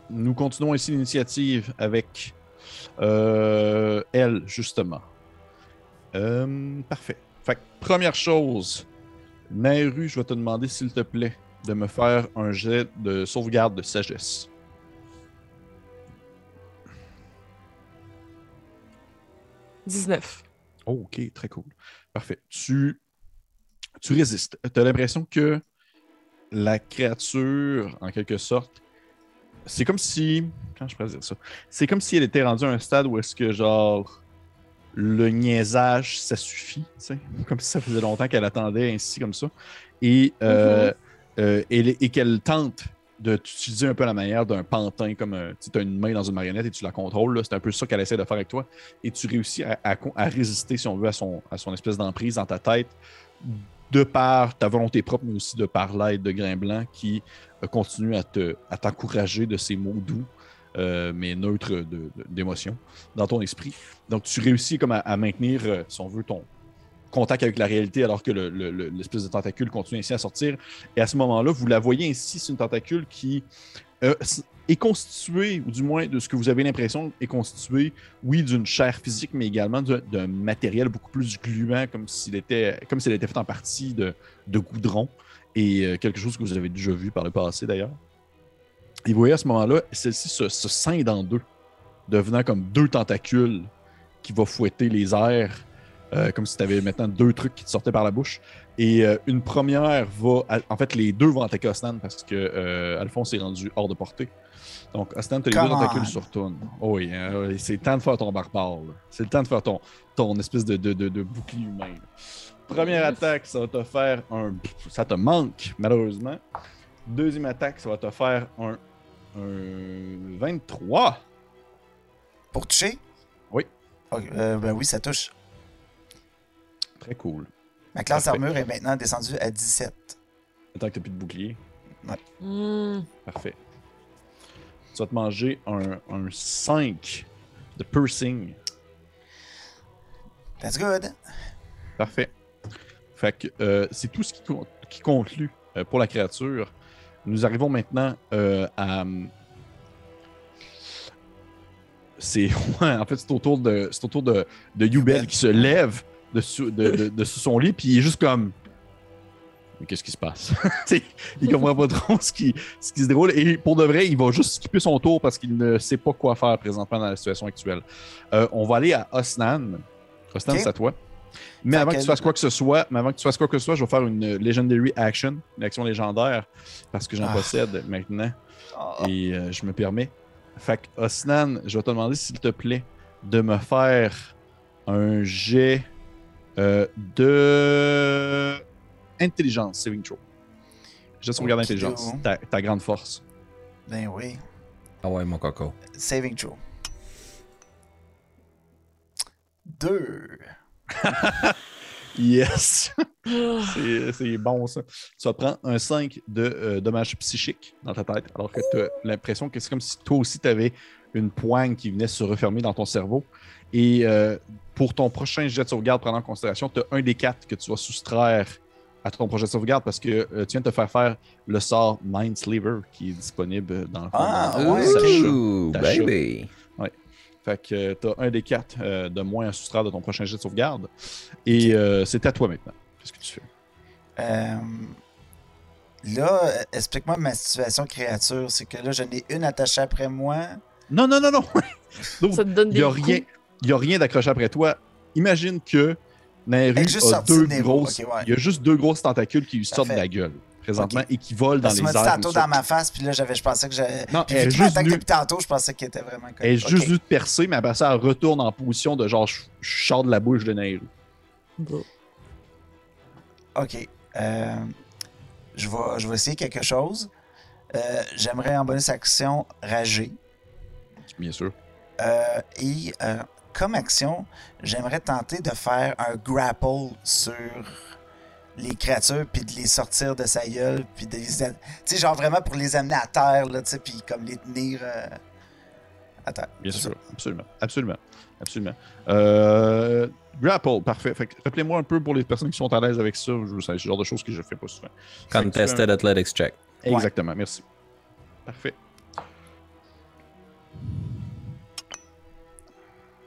Nous continuons ici l'initiative avec euh, elle, justement. Euh, parfait. Fait que, première chose, Nairu, je vais te demander, s'il te plaît, de me faire un jet de sauvegarde de sagesse. « 19. Oh, ok, très cool. Parfait. Tu, tu résistes. Tu as l'impression que la créature, en quelque sorte, c'est comme si. Comment je pourrais dire ça? C'est comme si elle était rendue à un stade où est-ce que, genre, le niaisage, ça suffit. tu sais? Comme si ça faisait longtemps qu'elle attendait ainsi, comme ça. Et, euh, euh, et, et qu'elle tente de t'utiliser un peu la manière d'un pantin, comme un- tu as une main dans une marionnette et tu la contrôles. C'est un peu ça qu'elle essaie de faire avec toi et tu réussis à, résister, si on veut, à son, à son espèce d'emprise dans ta tête, de par ta volonté propre, mais aussi de par l'aide de Grain Blanc qui euh, continue à te- à t'encourager de ces mots doux, euh, mais neutres d'émotion dans ton esprit. Donc, tu réussis comme à, maintenir, euh, si on veut, ton contact avec la réalité alors que le- le- le- l'espèce de tentacule continue ainsi à sortir. Et à ce moment-là, vous la voyez ainsi, c'est une tentacule qui euh, est constituée, ou du moins de ce que vous avez l'impression, est constituée, oui, d'une chair physique, mais également d'un matériel beaucoup plus gluant, comme s'il était, comme était fait en partie de, goudron, et euh, quelque chose que vous avez déjà vu par le passé d'ailleurs. Et vous voyez à ce moment-là, celle-ci se, se scinde en deux, devenant comme deux tentacules qui va fouetter les airs, euh, comme si tu avais maintenant deux trucs qui te sortaient par la bouche. Et euh, une première va. En fait, les deux vont attaquer Osnan parce que euh, Alphonse est rendu hors de portée. Donc, Osnan, tu as les deux Come tentacules on. sur toi. Oh oui, hein, oui, c'est le temps de faire ton barbare. C'est le temps de faire ton, ton espèce de, de, de, de bouclier humain. là. Première attaque, ça va te faire un. Ça te manque, malheureusement. Deuxième attaque, ça va te faire un. Un 23. Pour toucher? Oui. Euh, ben oui, ça touche. Très cool. Ma classe Parfait. d'armure est maintenant descendue à 17. Tant que tu plus de bouclier. Hmm. Parfait. Tu vas te manger un, un 5 de piercing. That's good. Parfait. Fait que euh, c'est tout ce qui, con- qui conclut euh, pour la créature. Nous arrivons maintenant euh, à. hum, C'est. ouais, en fait, c'est au tour de, c'est au tour de, de Yubel qui se lève de, sous- de, de- de sous son lit, puis il est juste comme. Mais qu'est-ce qui se passe? Il comprend pas trop ce qui, ce qui se déroule. Et pour de vrai, il va juste skipper son tour parce qu'il ne sait pas quoi faire présentement dans la situation actuelle. Euh, on va aller à Osnan. Osnan, c'est à toi. Mais avant que, que- tu fasses quoi que ce soit, mais avant que tu fasses quoi que ce soit, je vais faire une Legendary Action, une action légendaire, parce que j'en Ah. possède maintenant. Oh, Et euh, je me permets. Fait que, Osnan, je vais te demander, s'il te plaît, de me faire un jet euh, de intelligence, saving throw. Sauvegarde Okido. intelligence, ta, ta grande force. Ben oui. Ah ouais, mon coco. Saving throw. Deux. Yes! C'est c'est bon, ça. Tu vas prendre un 5 de euh, dommages psychiques dans ta tête, alors que tu as l'impression que c'est comme si toi aussi tu avais une poigne qui venait se refermer dans ton cerveau. Et euh, pour ton prochain jet de sauvegarde, prenant en considération, tu as un des quatre que tu vas soustraire à ton projet de sauvegarde parce que euh, tu viens de te faire faire le sort Mindslaver qui est disponible dans le fond. Ah, dans- ouais, Sacha. Baby. Fait que tu as un des quatre euh, de moins à soustraire de ton prochain jet de sauvegarde. Et euh, c'est à toi maintenant. Qu'est-ce que tu fais? Euh, là, euh, explique-moi ma situation créature. C'est que là, j'en ai une attachée après moi. Non, non, non, non! Donc, Ça te donne Il des n'y a coups. rien, il y a rien d'accroché après toi. Imagine que que juste a sorti deux de grosses. ok, ouais. Il y a juste deux grosses tentacules qui lui sortent de la gueule présentement et qui volent dans Parce les tu airs. tantôt dans ma face, puis là, j'avais, je pensais que j'avais. Non, Puis elle vu juste depuis tantôt, je pensais qu'il était vraiment Elle est juste Ok. venue de percer, mais après ça, elle retourne en position de genre, je, je sors de la bouche de Nairu. Bon. Ok. Euh, je, vais, je vais essayer quelque chose. Euh, j'aimerais en bonus action rager. Bien sûr. Euh, et euh, comme action, j'aimerais tenter de faire un grapple sur les créatures, puis de les sortir de sa gueule, puis de les... a- Tu sais, genre vraiment pour les amener à terre, là, tu sais, puis comme les tenir euh, à terre. Bien sûr. Absolument. Absolument. Absolument. Euh, grapple, parfait. Fait que rappelez-moi un peu pour les personnes qui sont à l'aise avec ça. Je- C'est le genre de choses que je fais pas souvent. Un- Contested Athletics check. Exactement. Merci. Parfait.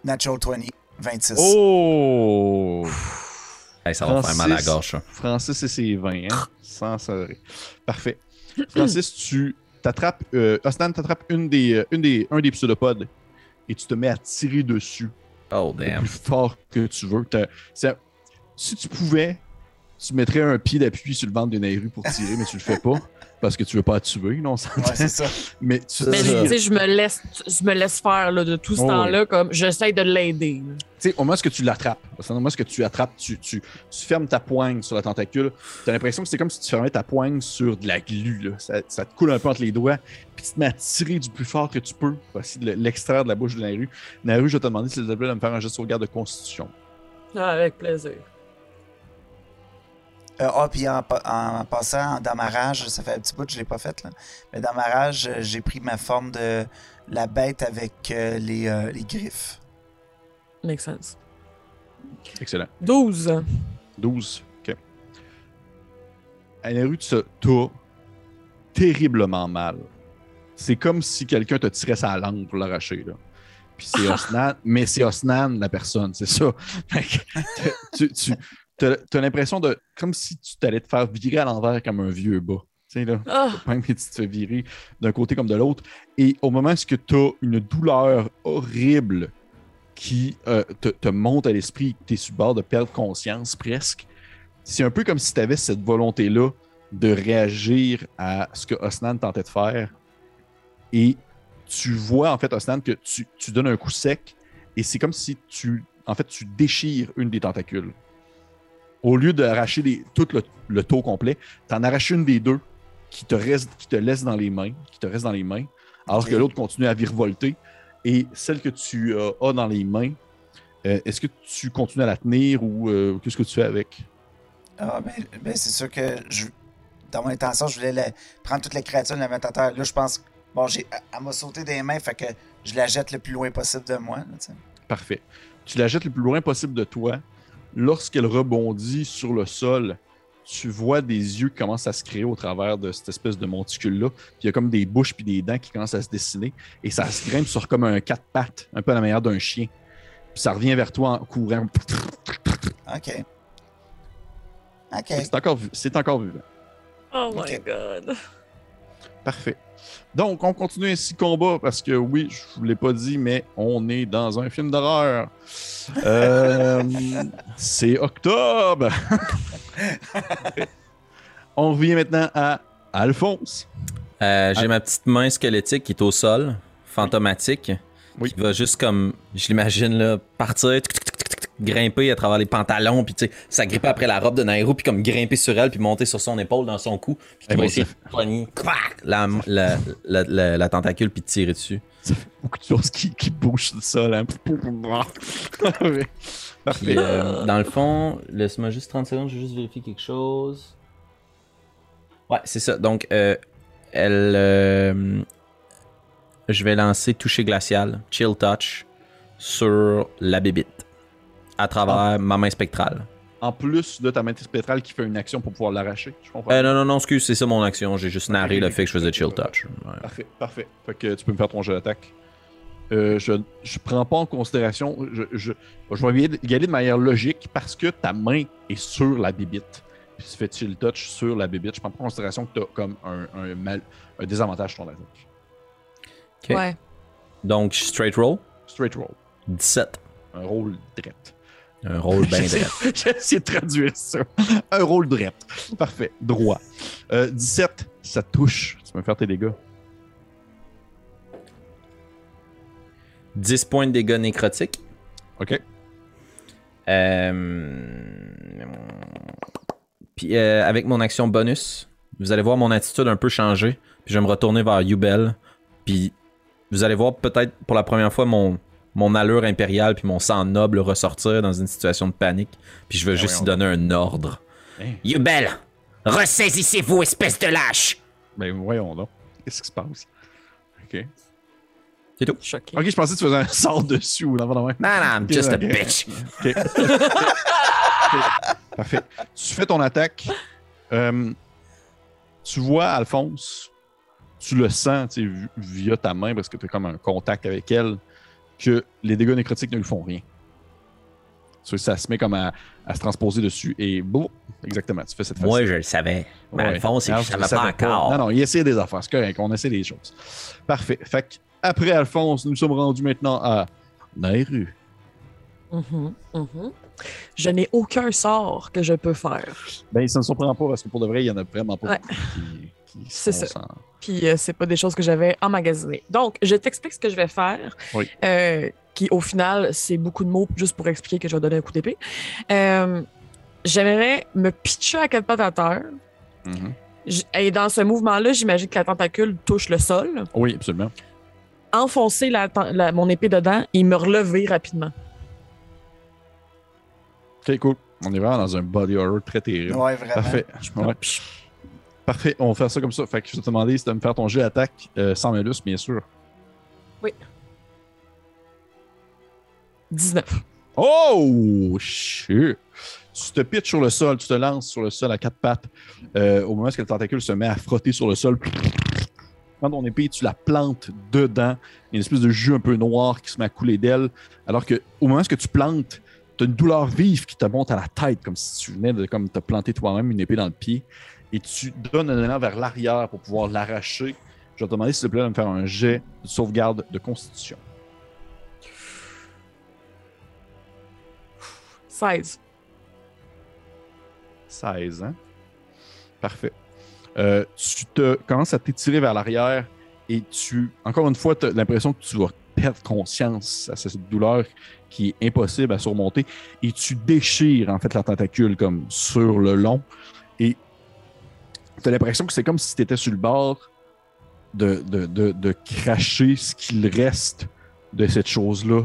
Natural 20, 26. Oh! Hey, ça va faire mal à la Francis. gorge, ça. Francis et ses 20, hein? Sans serrer. Parfait. Francis, tu t'attrapes. Euh, Osnan t'attrapes une des, euh, une des, un des pseudopodes et tu te mets à tirer dessus Oh, le damn. plus fort que tu veux. Si tu pouvais, tu mettrais un pied d'appui sur le ventre de Nairu pour tirer, mais tu le fais pas parce que tu veux pas la tuer, non? Ouais, c'est ça. mais tu Mais tu sais, je me laisse, je me laisse faire là, de tout ce Oh, temps-là, comme j'essaie de l'aider. Tu sais, au moment où tu l'attrapes, au moment où tu attrapes, tu, tu, tu fermes ta poigne sur la tentacule? Tu as l'impression que c'est comme si tu fermais ta poigne sur de la glu. Là. Ça, ça te coule un peu entre les doigts. Puis tu te mets à tirer du plus fort que tu peux pour essayer de l'extraire de la bouche de Naru. Naru, je vais te demander s'il te plaît de me faire un geste de sauvegarde de constitution. Ah, avec plaisir. Euh, Ah, puis en, pa- en passant dans ma rage, ça fait un petit bout que je l'ai pas fait, là. Mais dans ma rage, euh, j'ai pris ma forme de la bête avec euh, les, euh, les griffes. Make sense. Excellent. 12. 12. OK. À Naru, tu t'as terriblement mal. C'est comme si quelqu'un te tirait sa langue pour l'arracher. là. Puis c'est Osnan, mais c'est Osnan la personne, c'est ça. Tu, tu as, l'impression de. Comme si tu t'allais te faire virer à l'envers comme un vieux bas. Tu sais, là. Ah, Même que tu te fais virer d'un côté comme de l'autre. Et au moment où tu as une douleur horrible qui euh, te, te monte à l'esprit, que tu es sur le bord de perdre conscience presque, c'est un peu comme si tu avais cette volonté-là de réagir à ce que Osnan tentait de faire. Et tu vois, en fait, Osnan, que tu, tu donnes un coup sec et c'est comme si tu, en fait, tu déchires une des tentacules. Au lieu d'arracher les- tout le, le taux complet, tu en arraches une des deux qui te, reste, qui te laisse dans les mains, qui te reste dans les mains, alors que l'autre continue à virevolter. Et celle que tu euh, as dans les mains, euh, est-ce que tu continues à la tenir ou euh, qu'est-ce que tu fais avec? Ah, ben, ben, c'est sûr que je, dans mon intention, je voulais la- prendre toutes les créatures et la mettre à terre. Là, je pense, bon, j'ai, elle m'a sauté des mains, fait que je la jette le plus loin possible de moi. là. Parfait. Tu la jettes le plus loin possible de toi. Lorsqu'elle rebondit sur le sol, tu vois des yeux qui commencent à se créer au travers de cette espèce de monticule-là. Puis il y a comme des bouches puis des dents qui commencent à se dessiner. Et ça se grimpe sur comme un quatre pattes, un peu à la manière d'un chien. Puis ça revient vers toi en courant. OK. OK. C'est encore, encore vivant. oh my god. Parfait. Donc, on continue ainsi combat parce que oui, je vous l'ai pas dit, mais on est dans un film d'horreur. Euh, c'est octobre. on revient maintenant à Alphonse. Euh, J'ai ma petite main squelettique qui est au sol, fantomatique, Oui. qui va juste comme, je l'imagine là, partir, grimper à travers les pantalons, puis tu sais, s'agripper après la robe de Nairo, puis comme grimper sur elle, puis monter sur son épaule dans son cou, puis qui va essayer ça de poigner la, la, la, la- tentacule, puis tirer dessus. Beaucoup de choses qui, qui bougent sur le sol. Hein. Puis, Parfait. euh, dans le fond, laisse-moi juste 30 secondes, je vais juste vérifier quelque chose. Ouais, c'est ça. Donc, euh, elle. euh, je vais lancer toucher glacial, chill touch, sur la bébite. À travers ma main spectrale. En plus de ta main spectrale qui fait une action pour pouvoir l'arracher, je comprends. Euh, non, non, non, excuse, c'est ça mon action. J'ai juste narré le fait que je faisais chill touch. Ouais. Parfait, parfait. Fait que tu peux me faire ton jeu d'attaque. Euh, je, je prends pas en considération. Je, je, je vais y aller- y aller de manière logique parce que ta main est sur la bibite. Puis tu fais chill touch sur la bibite. Je prends pas en considération que tu as comme un, un, mal, un désavantage sur ton attaque. Ok. Ouais. Donc, straight roll, Straight roll. 17. Un roll direct. Un roll bien j'ai essayé de traduire ça. Un roll direct. Parfait. Droit. Euh, 17, ça touche. Tu peux me faire tes dégâts. 10 points de dégâts nécrotiques. OK. Euh, Puis euh, avec mon action bonus, vous allez voir mon attitude un peu changer. Puis je vais me retourner vers Yubel. Puis vous allez voir peut-être pour la première fois mon, mon allure impériale puis mon sang noble ressortir dans une situation de panique. Puis je veux Ah juste lui donner un ordre. Hein? Yubel, ressaisissez-vous, espèce de lâche. Ben voyons donc. Qu'est-ce qui se passe? OK. C'est tout. Choqué. Ok, je pensais que tu faisais un sort dessus ou même. Non, non, I'm just a bitch. Ok. Parfait. Tu fais ton attaque. Euh, tu vois Alphonse, tu le sens via ta main parce que tu as comme un contact avec elle, que les dégâts nécrotiques ne lui font rien. Ça se met comme à, à se transposer dessus et boum, exactement, tu fais cette Moi, fois-ci. je le savais. Mais Ouais. Alphonse, il Alors, ne je savait le pas savais encore. Non, non, il essaie des affaires, c'est correct, on essaie des choses. Parfait. Fait que, après Alphonse, nous sommes rendus maintenant à Nairu. Mhm, mhm. Je n'ai aucun sort que je peux faire. Ben, ça ne surprend pas parce que pour de vrai, il y en a vraiment pas Ouais. qui, qui C'est ça. sans- Puis euh, c'est pas des choses que j'avais emmagasinées. Donc, je t'explique ce que je vais faire. Oui. euh, qui, au final, c'est beaucoup de mots juste pour expliquer que je vais donner un coup d'épée. Euh, J'aimerais me pitcher à quatre pattes à terre. Mhm. Et dans ce mouvement-là, j'imagine que la tentacule touche le sol. Oui, absolument. Enfoncer la, mon épée dedans et me relever rapidement. Ok, cool. On est vraiment dans un body horror très terrible. Ouais, vraiment. Parfait. Ouais. Parfait, on va faire ça comme ça. Fait que je vais te demander si tu vas me faire ton jet d'attaque euh, sans malus, bien sûr. 19. Oh, shit! Tu te pitches sur le sol, tu te lances sur le sol à quatre pattes. Euh, au moment où le tentacule se met à frotter sur le sol, prends ton épée, tu la plantes dedans. Il y a une espèce de jus un peu noir qui se met à couler d'elle. Alors que au moment où tu plantes, tu as une douleur vive qui te monte à la tête, comme si tu venais de comme, te planter toi-même une épée dans le pied. Et tu donnes un élan vers l'arrière pour pouvoir l'arracher. Je vais te demander, s'il te plaît, de me faire un jet de sauvegarde de constitution. 16. 16, hein? Parfait. Euh, tu te commences à t'étirer vers l'arrière et tu, encore une fois, tu as l'impression que tu vas perdre conscience à cette douleur qui est impossible à surmonter et tu déchires en fait la tentacule comme sur le long et tu as l'impression que c'est comme si tu étais sur le bord de, de, de, de cracher ce qu'il reste de cette chose-là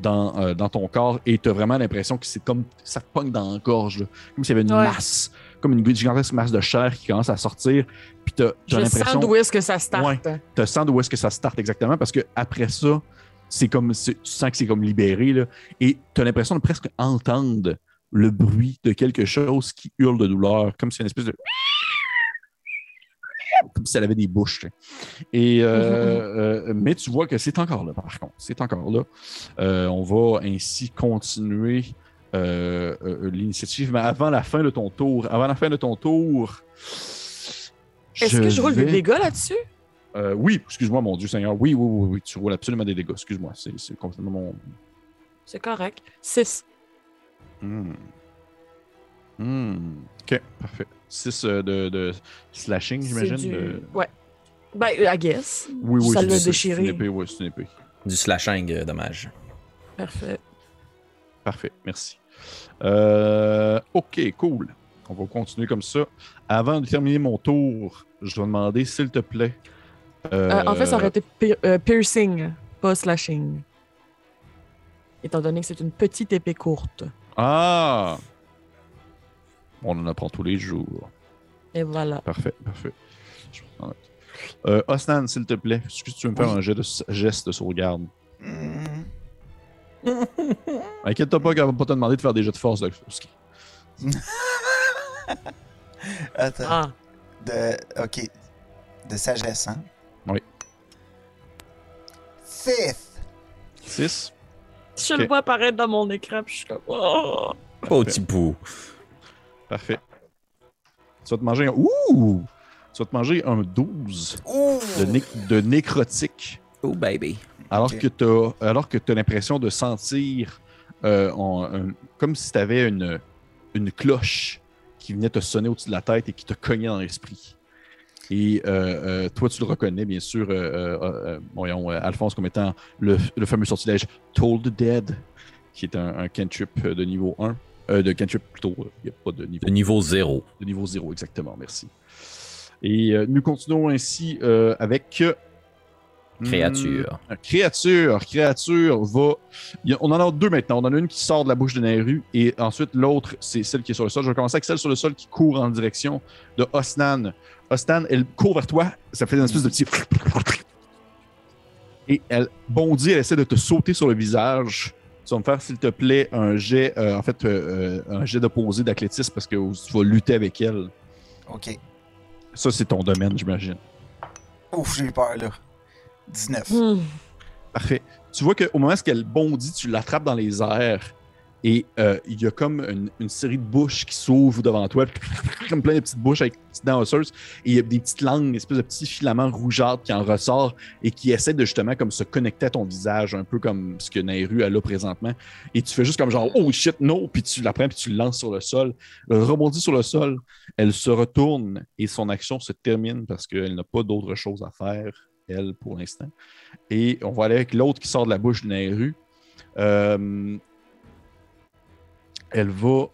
dans, euh, dans ton corps et tu as vraiment l'impression que c'est comme ça te pogne dans la gorge. là. Comme s'il y avait une Ouais. masse, comme une gigantesque masse de chair qui commence à sortir. Puis tu as, Je l'impression. sens d'où est-ce que ça starte. Ouais. Tu sens d'où est-ce que ça starte exactement parce que après ça, c'est comme c'est- tu sens que c'est comme libéré là, et tu as l'impression de presque entendre le bruit de quelque chose qui hurle de douleur, comme si une espèce de comme si elle avait des bouches. tu sais. Et euh, euh, mais tu vois que c'est encore là, par contre, c'est encore là. Euh, on va ainsi continuer l'initiative, mais avant la fin de ton tour, avant la fin de ton tour, Est-ce que je roule vais- des dégâts là-dessus? Oui, excuse-moi, mon Dieu Seigneur. Oui, oui, oui, oui, tu roules absolument des dégâts. Excuse-moi, c'est c'est complètement mon. C'est correct. 6. Hmm. Hmm. Ok, parfait. 6 de, de slashing, j'imagine. Du... de- Ouais. Ben, I guess. Oui, oui, Ça c'est- l'a c'est- déchiré. C'est une épée, oui, c'est une épée. Du slashing, euh, dommage. Parfait. Parfait, merci. Euh, ok, cool. On va continuer comme ça. Avant de terminer mon tour, je dois demander, s'il te plaît. Euh, en fait, ça aurait euh, été pi- euh, piercing, pas slashing. Étant donné que c'est une petite épée courte. Ah! On en apprend tous les jours. Et voilà. Parfait, parfait. Je prends note. Euh, Osnan, s'il te plaît, est-ce que tu veux me faire Oui. un jet de, geste de sauvegarde? Hmm. Inquiète-toi pas qu'elle va pas te demander de faire des jets de force. De... ski. Attends. Ah, De. Ok. De sagesse, hein? Oui. Fifth. 6. je Ok. le vois apparaître dans mon écran, puis je suis comme. Oh! Oh, petit bout. Parfait. Tu vas te manger un. Ouh! Tu vas te manger un 12 Ouh! de, né- de nécrotique. Oh, baby. Alors que tu alors que as l'impression de sentir euh, en- un- comme si tu avais une, une cloche qui venait te sonner au-dessus de la tête et qui te cognait dans l'esprit. Et euh, euh, toi, tu le reconnais, bien sûr, euh, euh, euh, voyons, euh, Alphonse, comme étant le, le fameux sortilège Told Dead, qui est un, un cantrip de niveau 1. Euh, de cantrip plutôt, il n'y a pas de niveau De niveau 0. de niveau 0, exactement, merci. Et euh, nous continuons ainsi euh, avec. euh, Créature. hmm, créature. Créature va. a- on en a deux maintenant. On en a une qui sort de la bouche de Nairu et ensuite l'autre, c'est celle qui est sur le sol. Je vais commencer avec celle sur le sol qui court en direction de Osnan. Osnan, elle court vers toi. Ça fait une espèce de petit. Et elle bondit, elle essaie de te sauter sur le visage. Tu vas me faire, s'il te plaît, un jet, euh, en fait, euh, euh, un jet d'opposé d'athlétisme parce que tu vas lutter avec elle. Ok. Ça, c'est ton domaine, j'imagine. Ouf, j'ai eu peur, là. 19. Hmm. Parfait. Tu vois qu'au moment où elle bondit, tu l'attrapes dans les airs et euh, il y a comme une, série de bouches qui s'ouvrent devant toi, comme plein de petites bouches avec des petites dents osseuses et il y a des petites langues, une espèce de petits filaments rougeâtres qui en ressortent et qui essaient de justement comme se connecter à ton visage, un peu comme ce que Nairu a là présentement. Et tu fais juste comme genre oh shit no, puis tu la prends puis tu le lances sur le sol. Elle rebondit sur le sol, elle se retourne et son action se termine parce qu'elle n'a pas d'autre chose à faire elle pour l'instant. Et on va aller avec l'autre qui sort de la bouche de Nairu. Euh, elle va.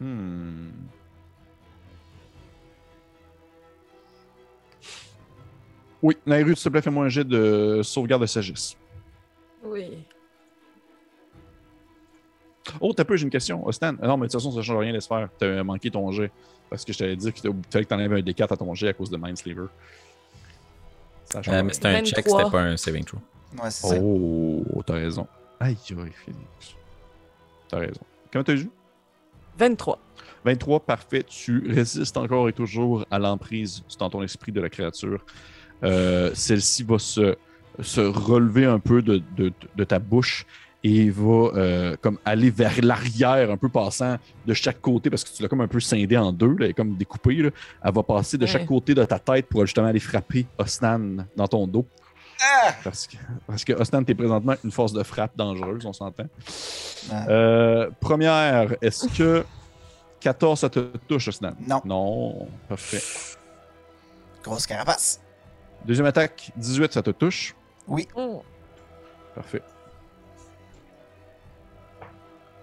Hmm. Oui, Nairu, s'il te plaît, fais-moi un jet de sauvegarde de sagesse. Oui. Oh, t'as peu, j'ai une question. Ostan, ah non, mais de toute façon, ça change rien, laisse faire. T'as manqué ton jet. Parce que je t'avais dit qu'il fallait que t'enlèves un D4 à ton jet à cause de Mindslaver. Ça change Euh, mais c'était un check, 23. c'était pas un saving throw. Ouais, c'est ça. Oh, t'as raison. Aïe, aïe, Phoenix. T'as raison. Comment t'as joué? 23. 23, parfait. Tu résistes encore et toujours à l'emprise dans ton esprit de la créature. Euh, Celle-ci va se, se relever un peu de, de- de ta bouche et va euh, comme aller vers l'arrière, un peu passant de chaque côté, parce que tu l'as comme un peu scindé en deux, là, elle est comme découpée. là. Elle va passer de Ouais. chaque côté de ta tête pour justement aller frapper Osnan dans ton dos. Ah! Parce que, parce que t'es présentement une force de frappe dangereuse, on s'entend. Ah. Euh, première, est-ce que 14, ça te touche, Osnan? Non. Non, parfait. Grosse carapace. Deuxième attaque, 18, ça te touche? Oui. Oh. Parfait.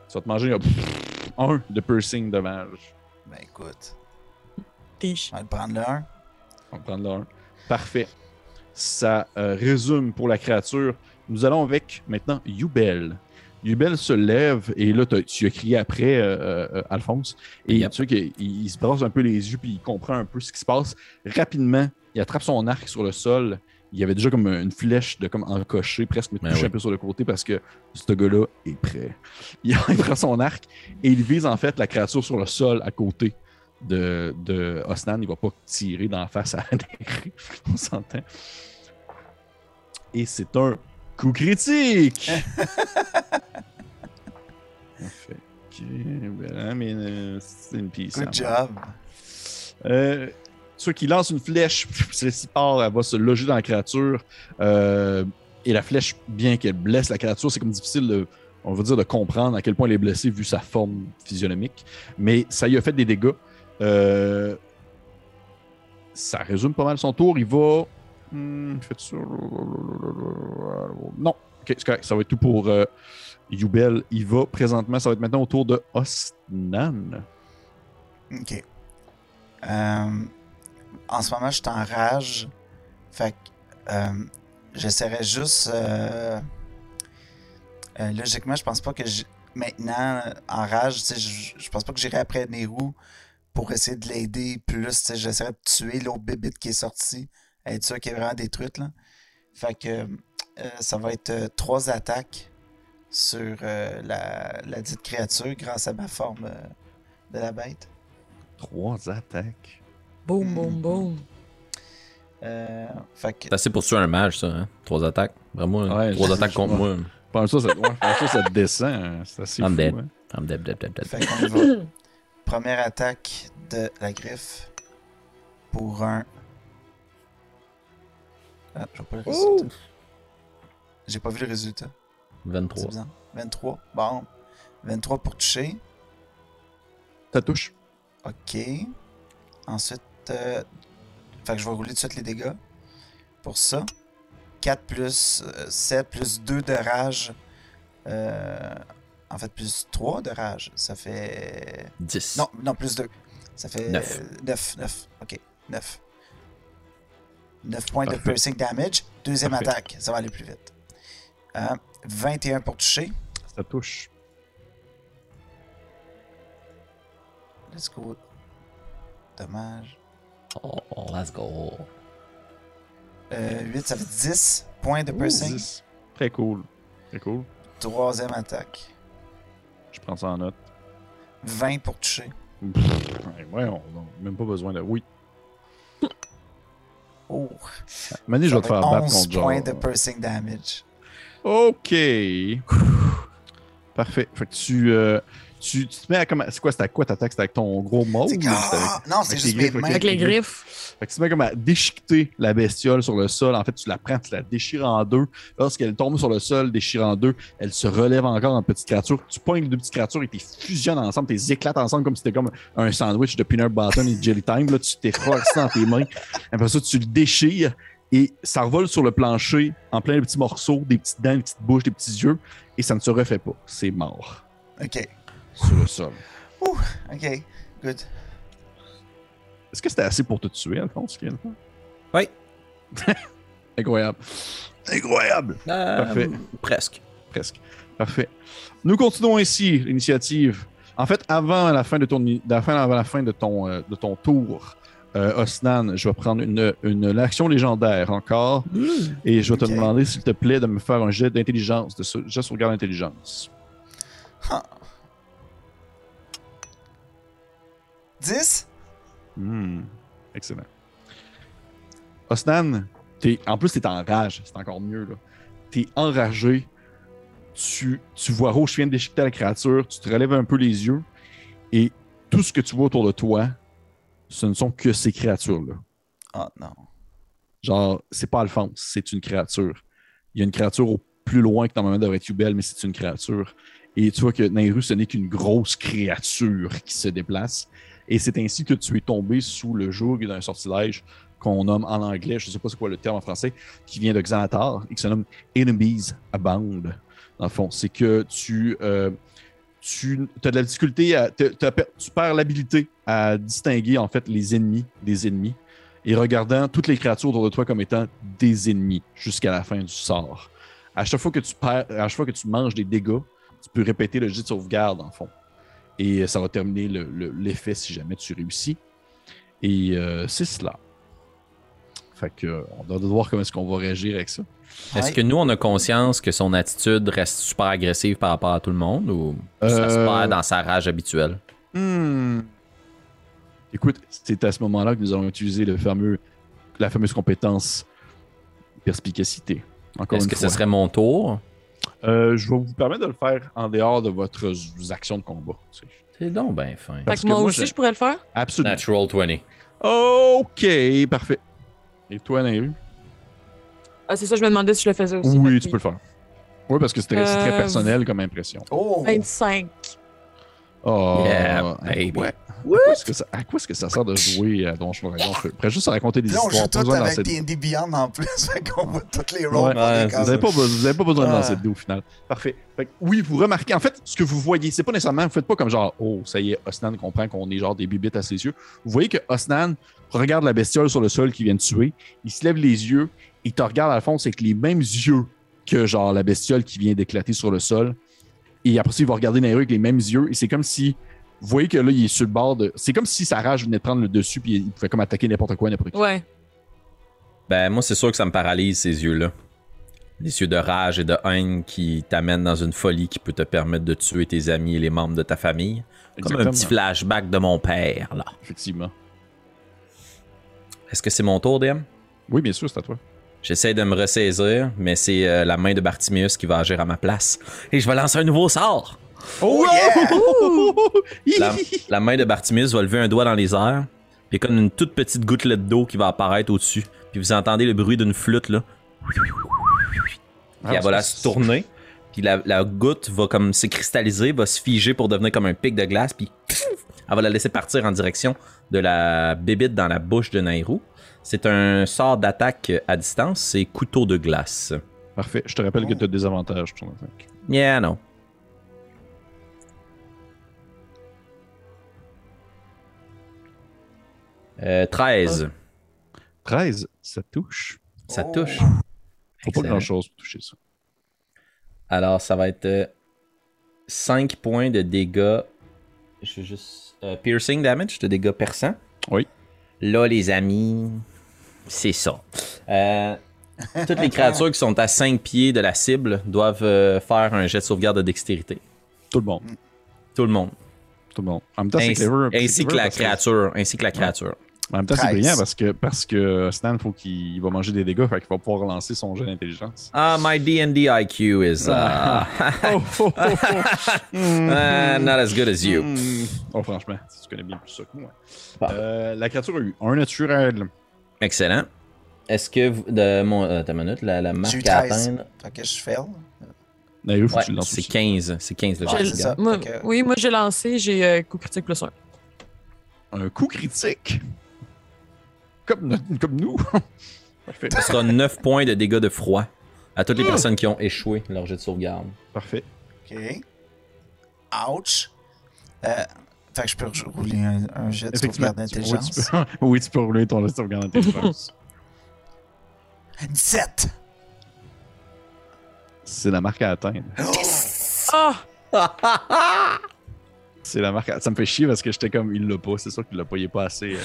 Tu vas te manger un, un de piercing dommage. Ben écoute, Tiche. on va le prendre le 1. On va prendre le un. Parfait. Ça euh, résume pour la créature. Nous allons avec maintenant Yubel. Yubel se lève et là, tu as crié après, euh, euh, Alphonse. Et Yep. tu vois qu'il il- se brasse un peu les yeux puis il comprend un peu ce qui se passe. Rapidement, il attrape son arc sur le sol. Il y avait déjà comme une flèche de comme encoché, presque me Ben touche oui. un peu sur le côté parce que ce gars-là est prêt. Il, il prend son arc et il vise en fait la créature sur le sol à côté de, de Osnan. Il va pas tirer dans la face à. On s'entend. Et c'est un coup critique! Mais euh, c'est une pièce. Good job. Euh, Ceux qui lancent une flèche, celle-ci part, elle va se loger dans la créature. euh, et la flèche, bien qu'elle blesse la créature, c'est comme difficile de, on va dire, de comprendre à quel point elle est blessée vu sa forme physionomique. Mais ça lui a fait des dégâts. Euh, ça résume pas mal son tour. Il va. Non. Ok, c'est correct. Ça va être tout pour euh, Yubel. Il va présentement, ça va être maintenant au tour de Osnan. Ok. Euh, en ce moment, je suis en rage. Fait que euh, j'essaierai juste. euh, logiquement, je pense pas que maintenant, en rage, je, je pense pas que j'irai après Nehru pour essayer de l'aider plus. J'essaierai de tuer l'autre bébite qui est sorti. Être sûr qu'elle est vraiment détruite. Là. Fait que euh, ça va être euh, trois attaques sur euh, la, la dite créature grâce à ma forme euh, de la bête. Trois attaques. Boum, boum, boum. Euh, fait que C'est assez pour tuer un mage, ça, hein? Trois attaques. Vraiment, Ouais, trois attaques contre moi. Pense ça, ça, ça, ça descend. hein. C'est assez I'm fou. dead. hein. I'm dead, dead, dead, dead. Fait qu'on y va. Première attaque de la griffe pour un. Ah, je vois pas le résultat. J'ai pas vu le résultat. C'est 23. bizarre. 23. Bon. 23 pour toucher. Ça touche. Ok. Ensuite, euh, fait que je vais rouler tout de suite les dégâts. Pour ça. 4 plus euh, 7 plus 2 de rage. Euh, en fait, plus 3 de rage. Ça fait. 10. Non, non, plus 2. Ça fait Neuf. 9. 9. Ok, 9. 9 points de piercing damage. Deuxième Parfait. attaque. Ça va aller plus vite. Euh, 21 pour toucher. Ça touche. Let's go. Dommage. Oh, let's go. Euh, 8, ça fait 10 points de piercing. 10. Très cool. Très cool. Troisième attaque. Je prends ça en note. 20 pour toucher. Ouais, on n'a même pas besoin de. Oui. Oh, Mané, je vais te faire battre 11 contre genre. points de piercing damage. Ok. Parfait. Fait que tu, euh, tu, tu te mets à comment. C'est quoi, c'était à quoi t'attaques? C'était avec ton gros mauve? C'est Ah, non, c'est avec juste les mes griffes, mains. Avec les griffes. Fait que tu te mets comme à déchiqueter la bestiole sur le sol. En fait, tu la prends, tu la déchires en deux. Lorsqu'elle tombe sur le sol, déchire en deux, elle se relève encore en petite créature. Tu pognes les deux petites créatures et tu fusionnes ensemble, tu les éclates ensemble comme si c'était comme un sandwich de peanut butter et de jelly time. Là, tu t'effroies ça dans tes mains. Après ça, tu le déchires et ça revole sur le plancher en plein de petits morceaux, des petites dents, des petites bouches, des petits yeux et ça ne se refait pas. C'est mort Ok, sur le sol. ok, good. Est-ce que c'était assez pour te tuer, Alphonse? Ken? Oui. Incroyable. Incroyable! Euh, Parfait. Presque. Presque. Parfait. Nous continuons ainsi l'initiative. En fait, avant la fin de ton, de la fin, avant la fin de ton, euh, de ton tour, euh, Osnan, je vais prendre une, une action légendaire encore et je vais te demander, s'il te plaît, de me faire un jet d'intelligence, de jet de sauvegarde d'intelligence. 10? Hmm. Excellent. Osnan, t'es, en plus, tu es en rage. C'est encore mieux. Tu es enragé. Tu, tu vois rouge, tu viens de déchiqueter la créature. Tu te relèves un peu les yeux. Et tout ce que tu vois autour de toi, ce ne sont que ces créatures-là. Oh non. Genre, c'est pas Alphonse, c'est une créature. Il y a une créature au plus loin que normalement devrait être Yubel, mais c'est une créature. Et tu vois que Nairu, ce n'est qu'une grosse créature qui se déplace. Et c'est ainsi que tu es tombé sous le joug d'un sortilège qu'on nomme en anglais, je ne sais pas c'est quoi le terme en français, qui vient de Xanatar et qui se nomme Enemies Abound. Dans le fond, c'est que tu, euh, tu as de la difficulté, à, tu perds l'habilité à distinguer en fait les ennemis des ennemis et regardant toutes les créatures autour de toi comme étant des ennemis jusqu'à la fin du sort. À chaque fois que tu perds, à chaque fois que tu manges des dégâts, tu peux répéter le jet de sauvegarde en fond. Et ça va terminer le- le- l'effet si jamais tu réussis. Et euh, c'est cela. Fait que euh, on doit voir comment est-ce qu'on va réagir avec ça. Est-ce Ouais. que nous, on a conscience que son attitude reste super agressive par rapport à tout le monde ou ça se Euh, perd dans sa rage habituelle? Hmm. Écoute, c'est à ce moment-là que nous allons utiliser le fameux, la fameuse compétence perspicacité. Encore Est-ce que fois. ce serait mon tour? Euh, je vais vous permettre de le faire en dehors de votre actions de combat. tu sais. C'est donc ben fin. Fait Parce que moi que moi, aussi, je pourrais le faire? Absolument. Natural 20. OK, parfait. Et toi, Nairu? Ah, c'est ça, je me demandais si je le faisais aussi. Oui, tu peux le faire. Oui, parce que c'est très, Euh, personnel comme impression. Oh! 25. Oh, Yeah, à baby. À quoi est-ce que ça- que sert de jouer à Donjon Dragon? Après, juste à raconter des Là, on histoires. joue Pas tout avec cette- D&D Beyond en plus, fait qu'on voit toutes les rôles. ouais, les Vous n'avez pas, besoin- vous avez pas besoin de lancer de dés au final. Parfait. Fait que oui, vous remarquez. En fait, ce que vous voyez, c'est pas nécessairement. Vous faites pas comme genre, oh, ça y est, Osnan comprend qu'on est genre des bibites à ses yeux. Vous voyez que Osnan regarde la bestiole sur le sol qui vient de tuer. Il se lève les yeux. Il te regarde à le fond, c'est avec les mêmes yeux que genre la bestiole qui vient d'éclater sur le sol. Et après ça, il va regarder Nairu avec les mêmes yeux. Et c'est comme si. Vous voyez que là, il est sur le bord de. C'est comme si sa rage venait de prendre le dessus, puis il pouvait comme attaquer n'importe quoi, n'importe qui. Ouais. Ben, moi, c'est sûr que ça me paralyse, ces yeux-là. Des yeux de rage et de haine qui t'amènent dans une folie qui peut te permettre de tuer tes amis et les membres de ta famille. Comme un petit flashback de mon père, là. Effectivement. Est-ce que c'est mon tour, DM? Oui, bien sûr, c'est à toi. J'essaie de me ressaisir, mais c'est euh, la main de Bartimius qui va agir à ma place. Et je vais lancer un nouveau sort! Oh yeah! La, la main de Bartimius va lever un doigt dans les airs, puis comme une toute petite gouttelette d'eau qui va apparaître au-dessus. Puis vous entendez le bruit d'une flûte, là. Puis Ah, elle va là se tourner. Puis la, la goutte va comme se cristalliser, va se figer pour devenir comme un pic de glace. Puis elle va la laisser partir en direction de la bébite dans la bouche de Nairou. C'est un sort d'attaque à distance, c'est couteau de glace. Parfait. Je te rappelle que tu as des avantages ton attaque. Yeah, non. Euh, 13. 13, ça touche. Ça Oh. touche. Faut pas grand chose pour toucher ça. Alors, ça va être 5 points de dégâts. Je vais juste. euh, piercing damage, de dégâts perçants. Oui. Là, les amis, c'est ça. Euh, toutes les créatures qui sont à 5 pieds de la cible doivent euh, faire un jet de sauvegarde de dextérité. Tout le monde. Tout le monde. Tout le monde. En même temps, c'est Ainsi, que la créature. Ainsi que la créature. En même temps, c'est 13. brillant parce que, parce que Stan, faut qu'il il va manger des dégâts, fait qu'il va pouvoir relancer son jeu d'intelligence. Ah, my D&D IQ is uh, Oh, oh, oh, oh. uh, not as good as you. Hmm. Oh, franchement, tu connais bien plus ça que moi. Parfait. Euh, la créature a eu un naturel. Excellent. Est-ce que vous, de mon euh, attends une minute, la, la marque à 13. atteindre? Fait que je fail. Ouais, c'est aussi. 15, c'est 15 le c'est ça. Moi- que- Oui, moi j'ai lancé, j'ai euh, coup critique plus 1. Un coup critique? Comme, no- comme nous. Parfait. Ce sera 9 points de dégâts de froid à toutes les personnes qui ont échoué leur jet de sauvegarde. Parfait. OK. Ouch. Euh, fait que je peux rouler un, un jet de sauvegarde d'intelligence. tu peux, oui, tu peux rouler ton jet de sauvegarde d'intelligence. 17! c'est la marque à atteindre. Ah! C'est la marque à... Ça me fait chier parce que j'étais comme, il l'a pas. C'est sûr qu'il l'a pas. Il est pas assez. euh,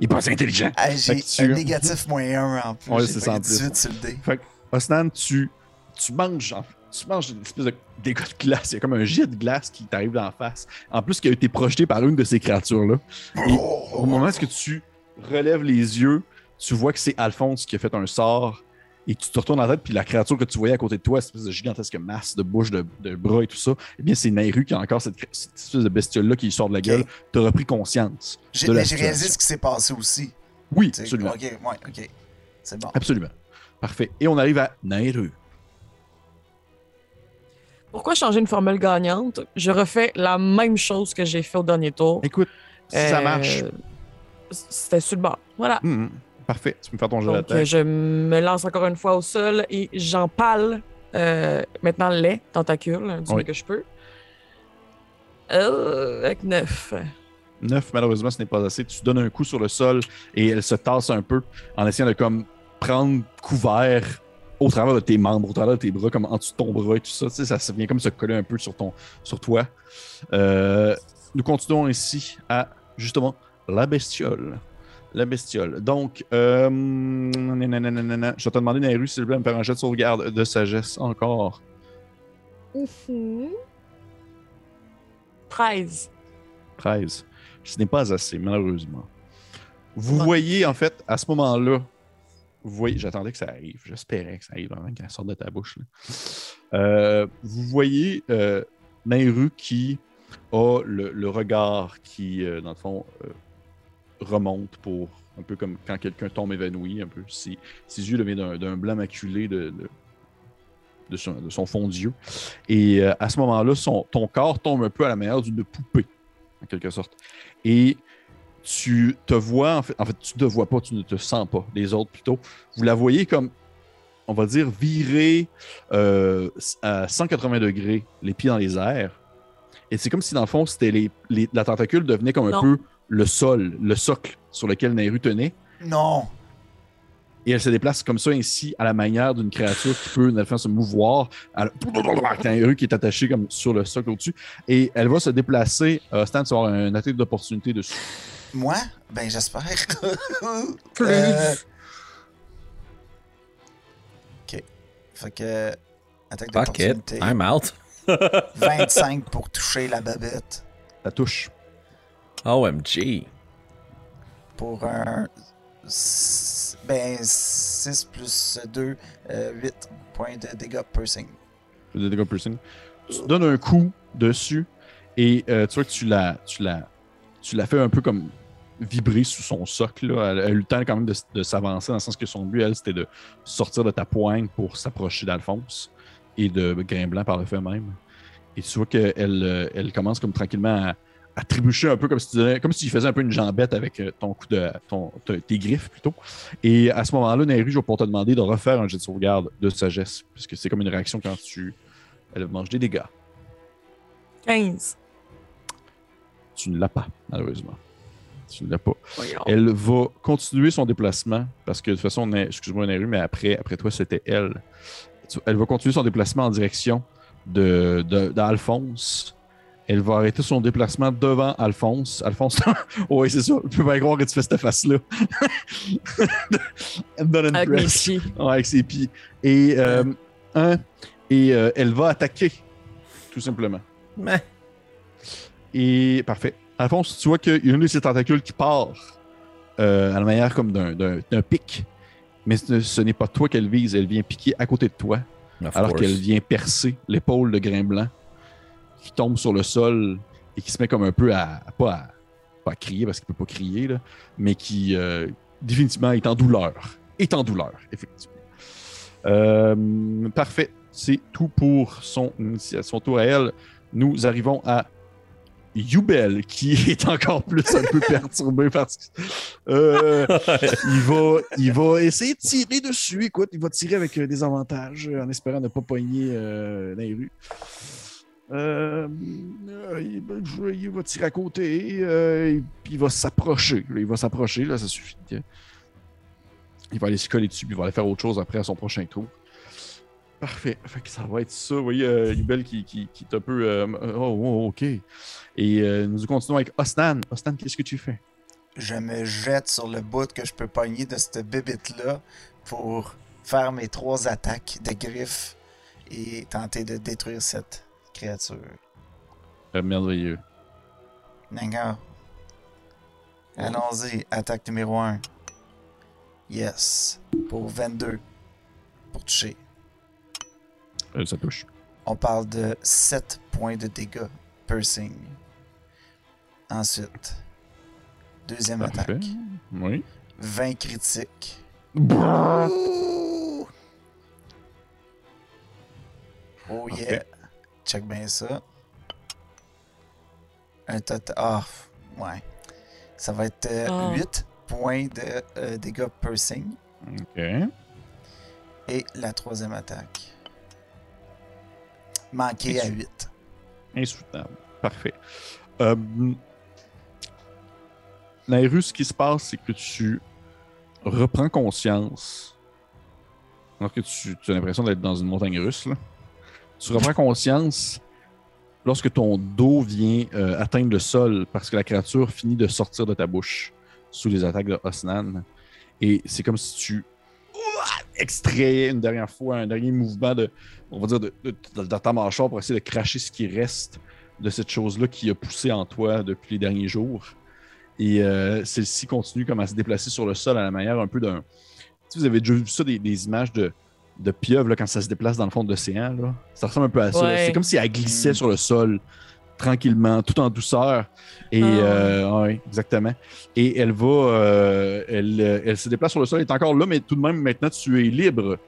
Il est pas assez intelligent. Ah, Fait J'ai que tu- un négatif moins 1 en plus. Ouais, c'est ça en plus. 18 sur le dé. Fait que, Osnan, tu, tu manges, tu manges une espèce de dégât de glace. Il y a comme un jet de glace qui t'arrive d'en face. En plus, qui a été projeté par une de ces créatures-là. Et au moment où tu relèves les yeux, tu vois que c'est Alphonse qui a fait un sort. Et tu te retournes en tête, puis la créature que tu voyais à côté de toi, cette espèce de gigantesque masse de bouche, de, de bras et tout ça, eh bien, c'est Nairu qui a encore cette, espèce de bestiole-là qui lui sort de la gueule. Tu as repris conscience. J'ai la réalisé situation. ce qui s'est passé aussi. Oui, Tu sais, absolument. Ok, ouais, ok. C'est bon. Absolument. Parfait. Et on arrive à Nairu. Pourquoi changer une formule gagnante? Je refais la même chose que j'ai fait au dernier tour. Écoute, si ça Euh, marche, C'était sur le bord. Voilà. hum, parfait. Tu peux me faire ton jeu d'attaque. je me lance encore une fois au sol et j'empale euh, maintenant les tentacules du Oui. mieux que je peux. Euh, avec 9. 9, malheureusement, ce n'est pas assez. Tu donnes un coup sur le sol et elle se tasse un peu en essayant de comme prendre couvert au travers de tes membres, au travers de tes bras, comme en dessous de ton bras et tout ça. Tu sais, ça vient comme se coller un peu sur, ton, sur toi. Euh, nous continuons ici à, justement, la bestiole. La bestiole. Donc, euh, je vais te demander, Nairu, s'il te plaît, de me faire un jet de sauvegarde de sagesse encore. 13. 13. Ce n'est pas assez, malheureusement. Vous voyez, en fait, à ce moment-là, vous voyez, j'attendais que ça arrive, j'espérais que ça arrive avant qu'elle sorte de ta bouche. là. Euh, vous voyez euh, Nairu qui a le, le regard qui, euh, dans le fond, remontent pour un peu comme quand quelqu'un tombe évanoui, un peu. Ses, ses yeux deviennent d'un- d'un blanc maculé de, de, de son, de son fond d'yeux. Et euh, à ce moment-là, ton corps tombe un peu à la manière d'une poupée, en quelque sorte. Et tu te vois, en fait, en fait, tu te vois pas, tu ne te sens pas, les autres plutôt. Vous la voyez comme, on va dire, virer euh, à 180 degrés, les pieds dans les airs. Et c'est comme si, dans le fond, c'était les, les- la tentacule devenait comme un peu le sol, le socle sur lequel Nairu tenait. Non! Et elle se déplace comme ça, ainsi, à la manière d'une créature qui peut, dans le fond, se mouvoir. Elle... Nairu qui est attaché comme sur le socle au-dessus. Et elle va se déplacer. Euh, Stan, tu vas avoir un attaque d'opportunité dessus. Moi? Ben, j'espère. Plus. Euh, Ok. Fait que. Attaque d'opportunité. I'm out. 25 pour toucher la babette. Ça touche. OMG. Pour un. Ben, 6 plus 2, 8 points de dégâts piercing. de dégâts piercing. Tu te donnes un coup dessus et euh, tu vois que tu la, tu la, tu la fais un peu comme vibrer sous son socle. là. Elle, elle a eu le temps quand même de, de s'avancer, dans le sens que son but, elle, c'était de sortir de ta poigne pour s'approcher d'Alphonse et de Grimblanc par le fait même. Et tu vois qu'elle euh, elle commence comme tranquillement à, à trébucher un peu comme si tu donnais- comme si tu faisais un peu une jambette avec euh, ton coup de ton, tes griffes plutôt. Et à ce moment-là, Nairu, je vais pour te demander de refaire un jet de sauvegarde de sagesse, puisque c'est comme une réaction quand tu elle mange des dégâts. 15. Tu ne l'as pas, malheureusement. Tu ne l'as pas. Voyons. Elle va continuer son déplacement parce que de toute façon, excuse-moi, Nairu, mais après, après toi, c'était elle. Elle va continuer son déplacement en direction de, de- d'Alphonse. Elle va arrêter son déplacement devant Alphonse. Alphonse, oui, c'est ça. Je peux pas croire que tu fais cette face-là. Elle me donne une Avec mes presse. pieds. Ouais, avec ses pieds. Et, euh, un, et euh, elle va attaquer, tout simplement. Mais, Et parfait. Alphonse, tu vois qu'il y a une de ces tentacules qui part euh, à la manière comme d'un, pic. Mais ce, ce n'est pas toi qu'elle vise, elle vient piquer à côté de toi, of alors qu'elle vient percer l'épaule de Grimblanc, qui tombe sur le sol et qui se met comme un peu à. pas, à pas à crier parce qu'il peut pas crier, là, mais qui euh, définitivement est en douleur. Est en douleur, effectivement. Euh, parfait. C'est tout pour son, son tour à elle. Nous arrivons à Yubel, qui est encore plus un peu perturbé parce que euh, il, va, il va essayer de tirer dessus. Écoute, il va tirer avec euh, des avantages en espérant ne pas pogner euh, Nairu. Euh, euh, il, va- je- il va tirer à côté, euh, et puis il va s'approcher. Il va s'approcher, là, ça suffit. Il va aller se coller dessus, puis il va aller faire autre chose après à son prochain tour. Parfait. Fait que ça va être ça. Vous voyez, euh, qui, qui, qui est un peu. euh, oh, oh, ok. Et euh, nous continuons avec Osnan. Osnan, qu'est-ce que tu fais? Je me jette sur le bout que je peux pogner de cette bibite-là pour faire mes trois attaques de griffes et tenter de détruire cette créature. Merveilleux. D'accord. Allons-y, attaque numéro 1. Yes. Pour 22. Pour toucher. Euh, ça touche. On parle de 7 points de dégâts piercing. Ensuite, deuxième Parfait. attaque. Oui. 20 critiques. Ouh! Oh yeah. Check bien ça. Un total. Ah, ouais. Ça va être Ah. 8 points de euh, dégâts piercing. Ok. Et la troisième attaque. Manqué à 8. Insoutenable. Parfait. Euh, Nairu, ce qui se passe, c'est que tu reprends conscience. Alors que tu, tu as l'impression d'être dans une montagne russe, là. Tu reprends conscience lorsque ton dos vient euh, atteindre le sol parce que la créature finit de sortir de ta bouche sous les attaques de Osnan. Et c'est comme si tu extrayais une dernière fois un dernier mouvement de, on va dire, de, de- de- ta mâchoire pour essayer de cracher ce qui reste de cette chose-là qui a poussé en toi depuis les derniers jours. Et euh, celle-ci continue comme à se déplacer sur le sol à la manière un peu d'un. Si vous avez déjà vu ça, des images de, de pieuvres là, quand ça se déplace dans le fond de l'océan, là. ça ressemble un peu à ça. Ouais. C'est comme si elle glissait Mm. sur le sol, tranquillement, tout en douceur. Et Ah. euh, ouais, exactement. Et elle va, euh, elle, euh, elle se déplace sur le sol, elle est encore là, mais tout de même maintenant tu es libre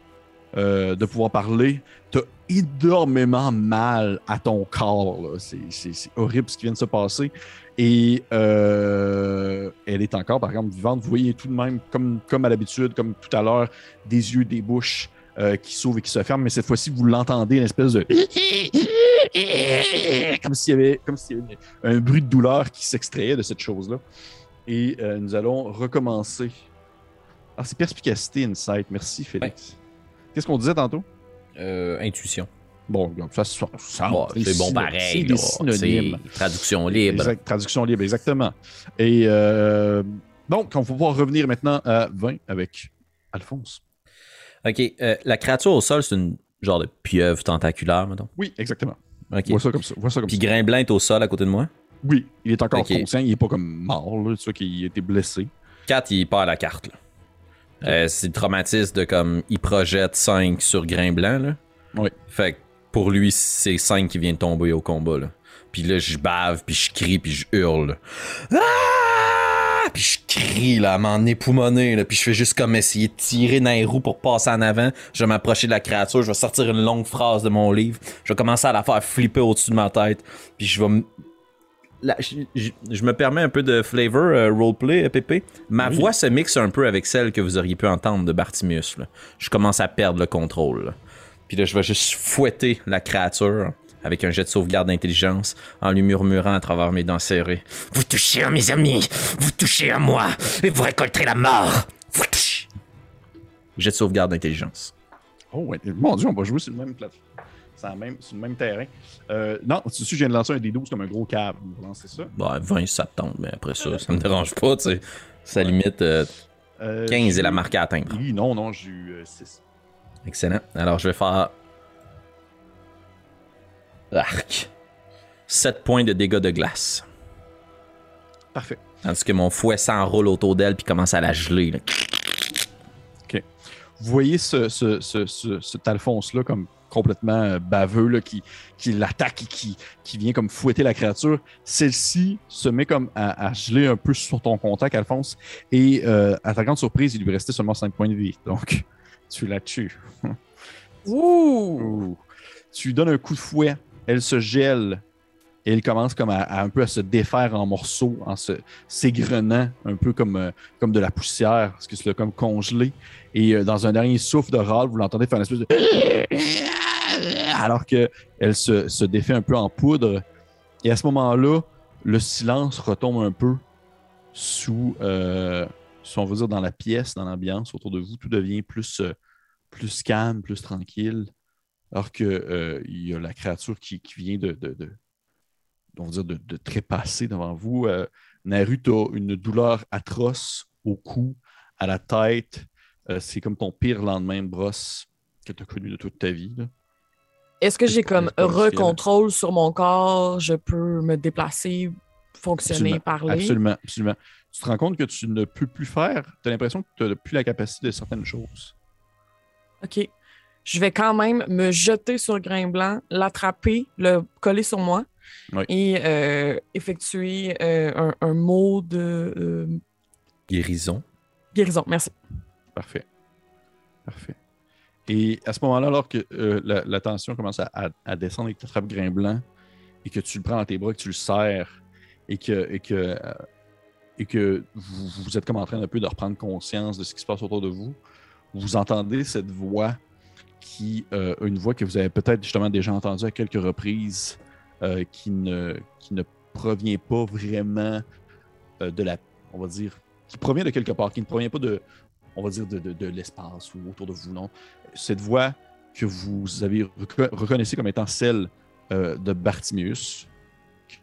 euh, de pouvoir parler. Tu as énormément mal à ton corps. là. C'est, c'est- c'est horrible ce qui vient de se passer. Et euh, elle est encore, par exemple, vivante. Vous voyez tout de même, comme, comme à l'habitude, comme tout à l'heure, des yeux, des bouches euh, qui s'ouvrent et qui se ferment. Mais cette fois-ci, vous l'entendez, une espèce de. comme s'il y avait, comme s'il y avait un bruit de douleur qui s'extrayait de cette chose-là. Et euh, nous allons recommencer. Ah, c'est perspicacité, insight. Merci, Félix. Qu'est-ce qu'on disait tantôt? Euh, intuition. Bon, ça, ça, ça Bon, des c'est bon pareil. C'est traduction libre. Exact, traduction libre, exactement. Et euh, donc, on va pouvoir revenir maintenant à 20 avec Alphonse. Ok, euh, la créature au sol, c'est une genre de pieuvre tentaculaire, mettons. Oui, exactement. Ok. Vois ça comme ça. Vois ça comme Puis ça. Grimblin est au sol à côté de moi? Oui, il est encore Ok. conscient. Il n'est pas comme mort, là, tu vois qu'il a été blessé. 4, il perd la carte. Euh, c'est le traumatisme de comme il projette 5 sur Grimblin. Là. Oui. Fait que pour lui, c'est 5 qui vient de tomber au combat. Là. Puis là, je bave, puis je crie, puis je hurle. Ah! Puis je crie là, à m'en époumoner, là, puis je fais juste comme essayer de tirer dans les roues pour passer en avant. Je vais m'approcher de la créature, je vais sortir une longue phrase de mon livre, je vais commencer à la faire flipper au-dessus de ma tête, puis je vais m- la- je, je- je me permets un peu de flavor euh, roleplay, euh, Pépé. Ma Oui. voix se mixe un peu avec celle que vous auriez pu entendre de Bartimius. là. Je commence à perdre le contrôle. là. Puis là, je vais juste fouetter la créature avec un jet de sauvegarde d'intelligence en lui murmurant à travers mes dents serrées. Vous touchez à mes amis, vous touchez à moi, et vous récolterez la mort. Vous touchez. Jet de sauvegarde d'intelligence. Oh, ouais. mon Dieu, on va jouer sur le même plateforme. C'est la même, sur le même terrain. Euh, non, tu sais, je viens de lancer un des 12 comme un gros cave. Lancer ça. Bon, 20, ça te tente, mais après ça, ça me dérange pas, tu sais. Ça limite euh, Euh, 15 j'ai- est la marque à atteindre. Oui, non, non, j'ai eu 6. Excellent. Alors, je vais faire. Arc. 7 points de dégâts de glace. Parfait. Tandis que mon fouet s'enroule autour d'elle puis commence à la geler. là. Vous voyez ce, ce, ce, ce- cet Alphonse-là comme complètement euh, baveux, là, qui, qui l'attaque et qui, qui vient comme fouetter la créature. Celle-ci se met comme à, à geler un peu sur ton contact, Alphonse. Et euh, à ta grande surprise, il lui restait seulement 5 points de vie. Donc, tu la tues. Ouh! Ouh. Tu lui donnes un coup de fouet, elle se gèle et elle commence comme à, un peu à se défaire en morceaux, en se s'égrenant un peu comme, euh, de la poussière, parce que c'est comme congelé. Et euh, dans un dernier souffle de râle, vous l'entendez faire une espèce de alors que elle se, se défait un peu en poudre. Et à ce moment-là, le silence retombe un peu sous, euh, dans la pièce, dans l'ambiance autour de vous. Tout devient plus calme, plus tranquille. Alors que euh, il y a la créature qui, qui vient de, de, de- on va dire de, de trépasser devant vous. Euh, Naru, tu une douleur atroce au cou, à la tête. Euh, c'est comme ton pire lendemain de brosse que tu as connu de toute ta vie. Est-ce que j'ai comme recontrôle sur mon corps? Je peux me déplacer, fonctionner, Absolument. parler? Absolument, absolument. Tu te rends compte que tu ne peux plus faire, tu as l'impression que tu n'as plus la capacité de certaines choses. OK. Je vais quand même me jeter sur Grain Blanc, l'attraper, le coller sur moi Oui. et euh, effectuer euh, un, un mot de euh, Guérison. guérison. Merci. Parfait. Parfait. Et à ce moment-là, alors que la, la tension commence à, à- à descendre et que tu attrapes Grain Blanc et que tu le prends dans tes bras, que tu le serres et que, et que, et que vous, vous êtes comme en train un peu de reprendre conscience de ce qui se passe autour de vous, vous entendez cette voix qui, euh, une voix que vous avez peut-être justement déjà entendue à quelques reprises, euh, qui, ne, qui ne provient pas vraiment euh, de la, on va dire, qui provient de quelque part, qui ne provient pas de, on va dire, de, de- l'espace ou autour de vous, non. Cette voix que vous avez reco- reconnaissez comme étant celle de Bartimius,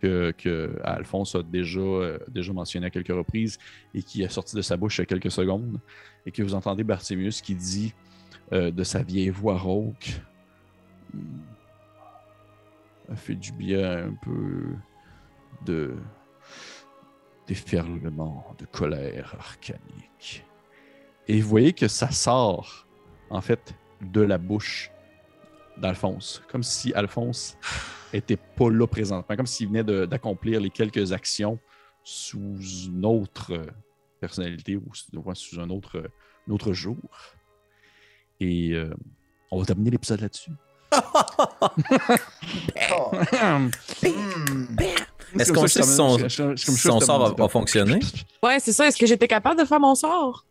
que, que Alphonse a déjà, euh, déjà mentionné à quelques reprises et qui est sorti de sa bouche il y a quelques secondes, et que vous entendez Bartimius qui dit euh, de sa vieille voix rauque Hmm. a fait du bien un peu de déferlement de colère arcanique. Et vous voyez que ça sort, en fait, de la bouche d'Alphonse. Comme si Alphonse était pas là présentement, comme s'il venait d'accomplir les quelques actions sous une autre personnalité ou sous, un autre jour. Et euh, on va terminer l'épisode là-dessus. Est-ce qu'on sait si son- si sort demande- a- a fonctionné? Ouais, c'est ça. Est-ce que j'étais capable de faire mon sort?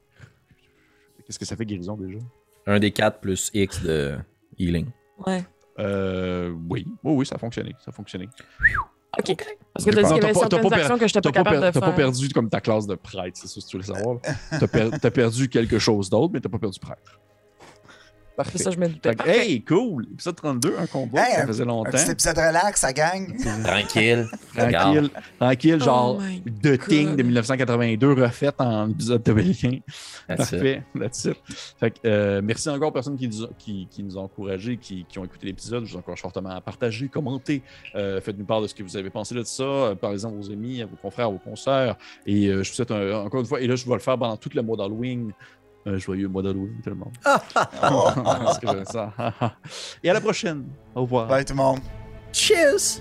Qu'est-ce que ça fait guérison déjà? Un des 4 plus X de healing. Ouais. Euh, oui, oui, oui, ça a fonctionné. Ça a fonctionné. OK. Parce que t'as dit qu'il y t'as avait t'as certaines pas actions que j'étais T'as pas capable per- de t'as faire. pas perdu comme ta classe de prêtre, c'est ça que tu voulais savoir. T'as per- t'as perdu quelque chose d'autre, mais t'as pas perdu prêtre. Parfait. Ça, je me doutais. Hey, cool! Épisode 32, un combat, Hey, ça faisait Un longtemps. petit épisode relax, ça gagne. Tranquille. Tranquille, tranquille, genre Oh The Thing God. de 1982 refait en épisode de Bélien. That's it. Parfait, that's it. Fait que, euh, merci encore aux personnes qui nous, ont- qui, qui nous ont encouragés, qui, qui ont écouté l'épisode. Je vous encourage fortement à partager, commenter. Euh, Faites-nous part de ce que vous avez pensé de ça. Euh, Parlez-en à vos amis, à vos confrères, à vos consoeurs. Et euh, je vous souhaite un- encore une fois, et là, je vais le faire pendant tout le mois d'Halloween. Un joyeux mois d'Halloween, tout le monde. Ça. Et à la prochaine. Au revoir. Bye tout le monde. Cheers!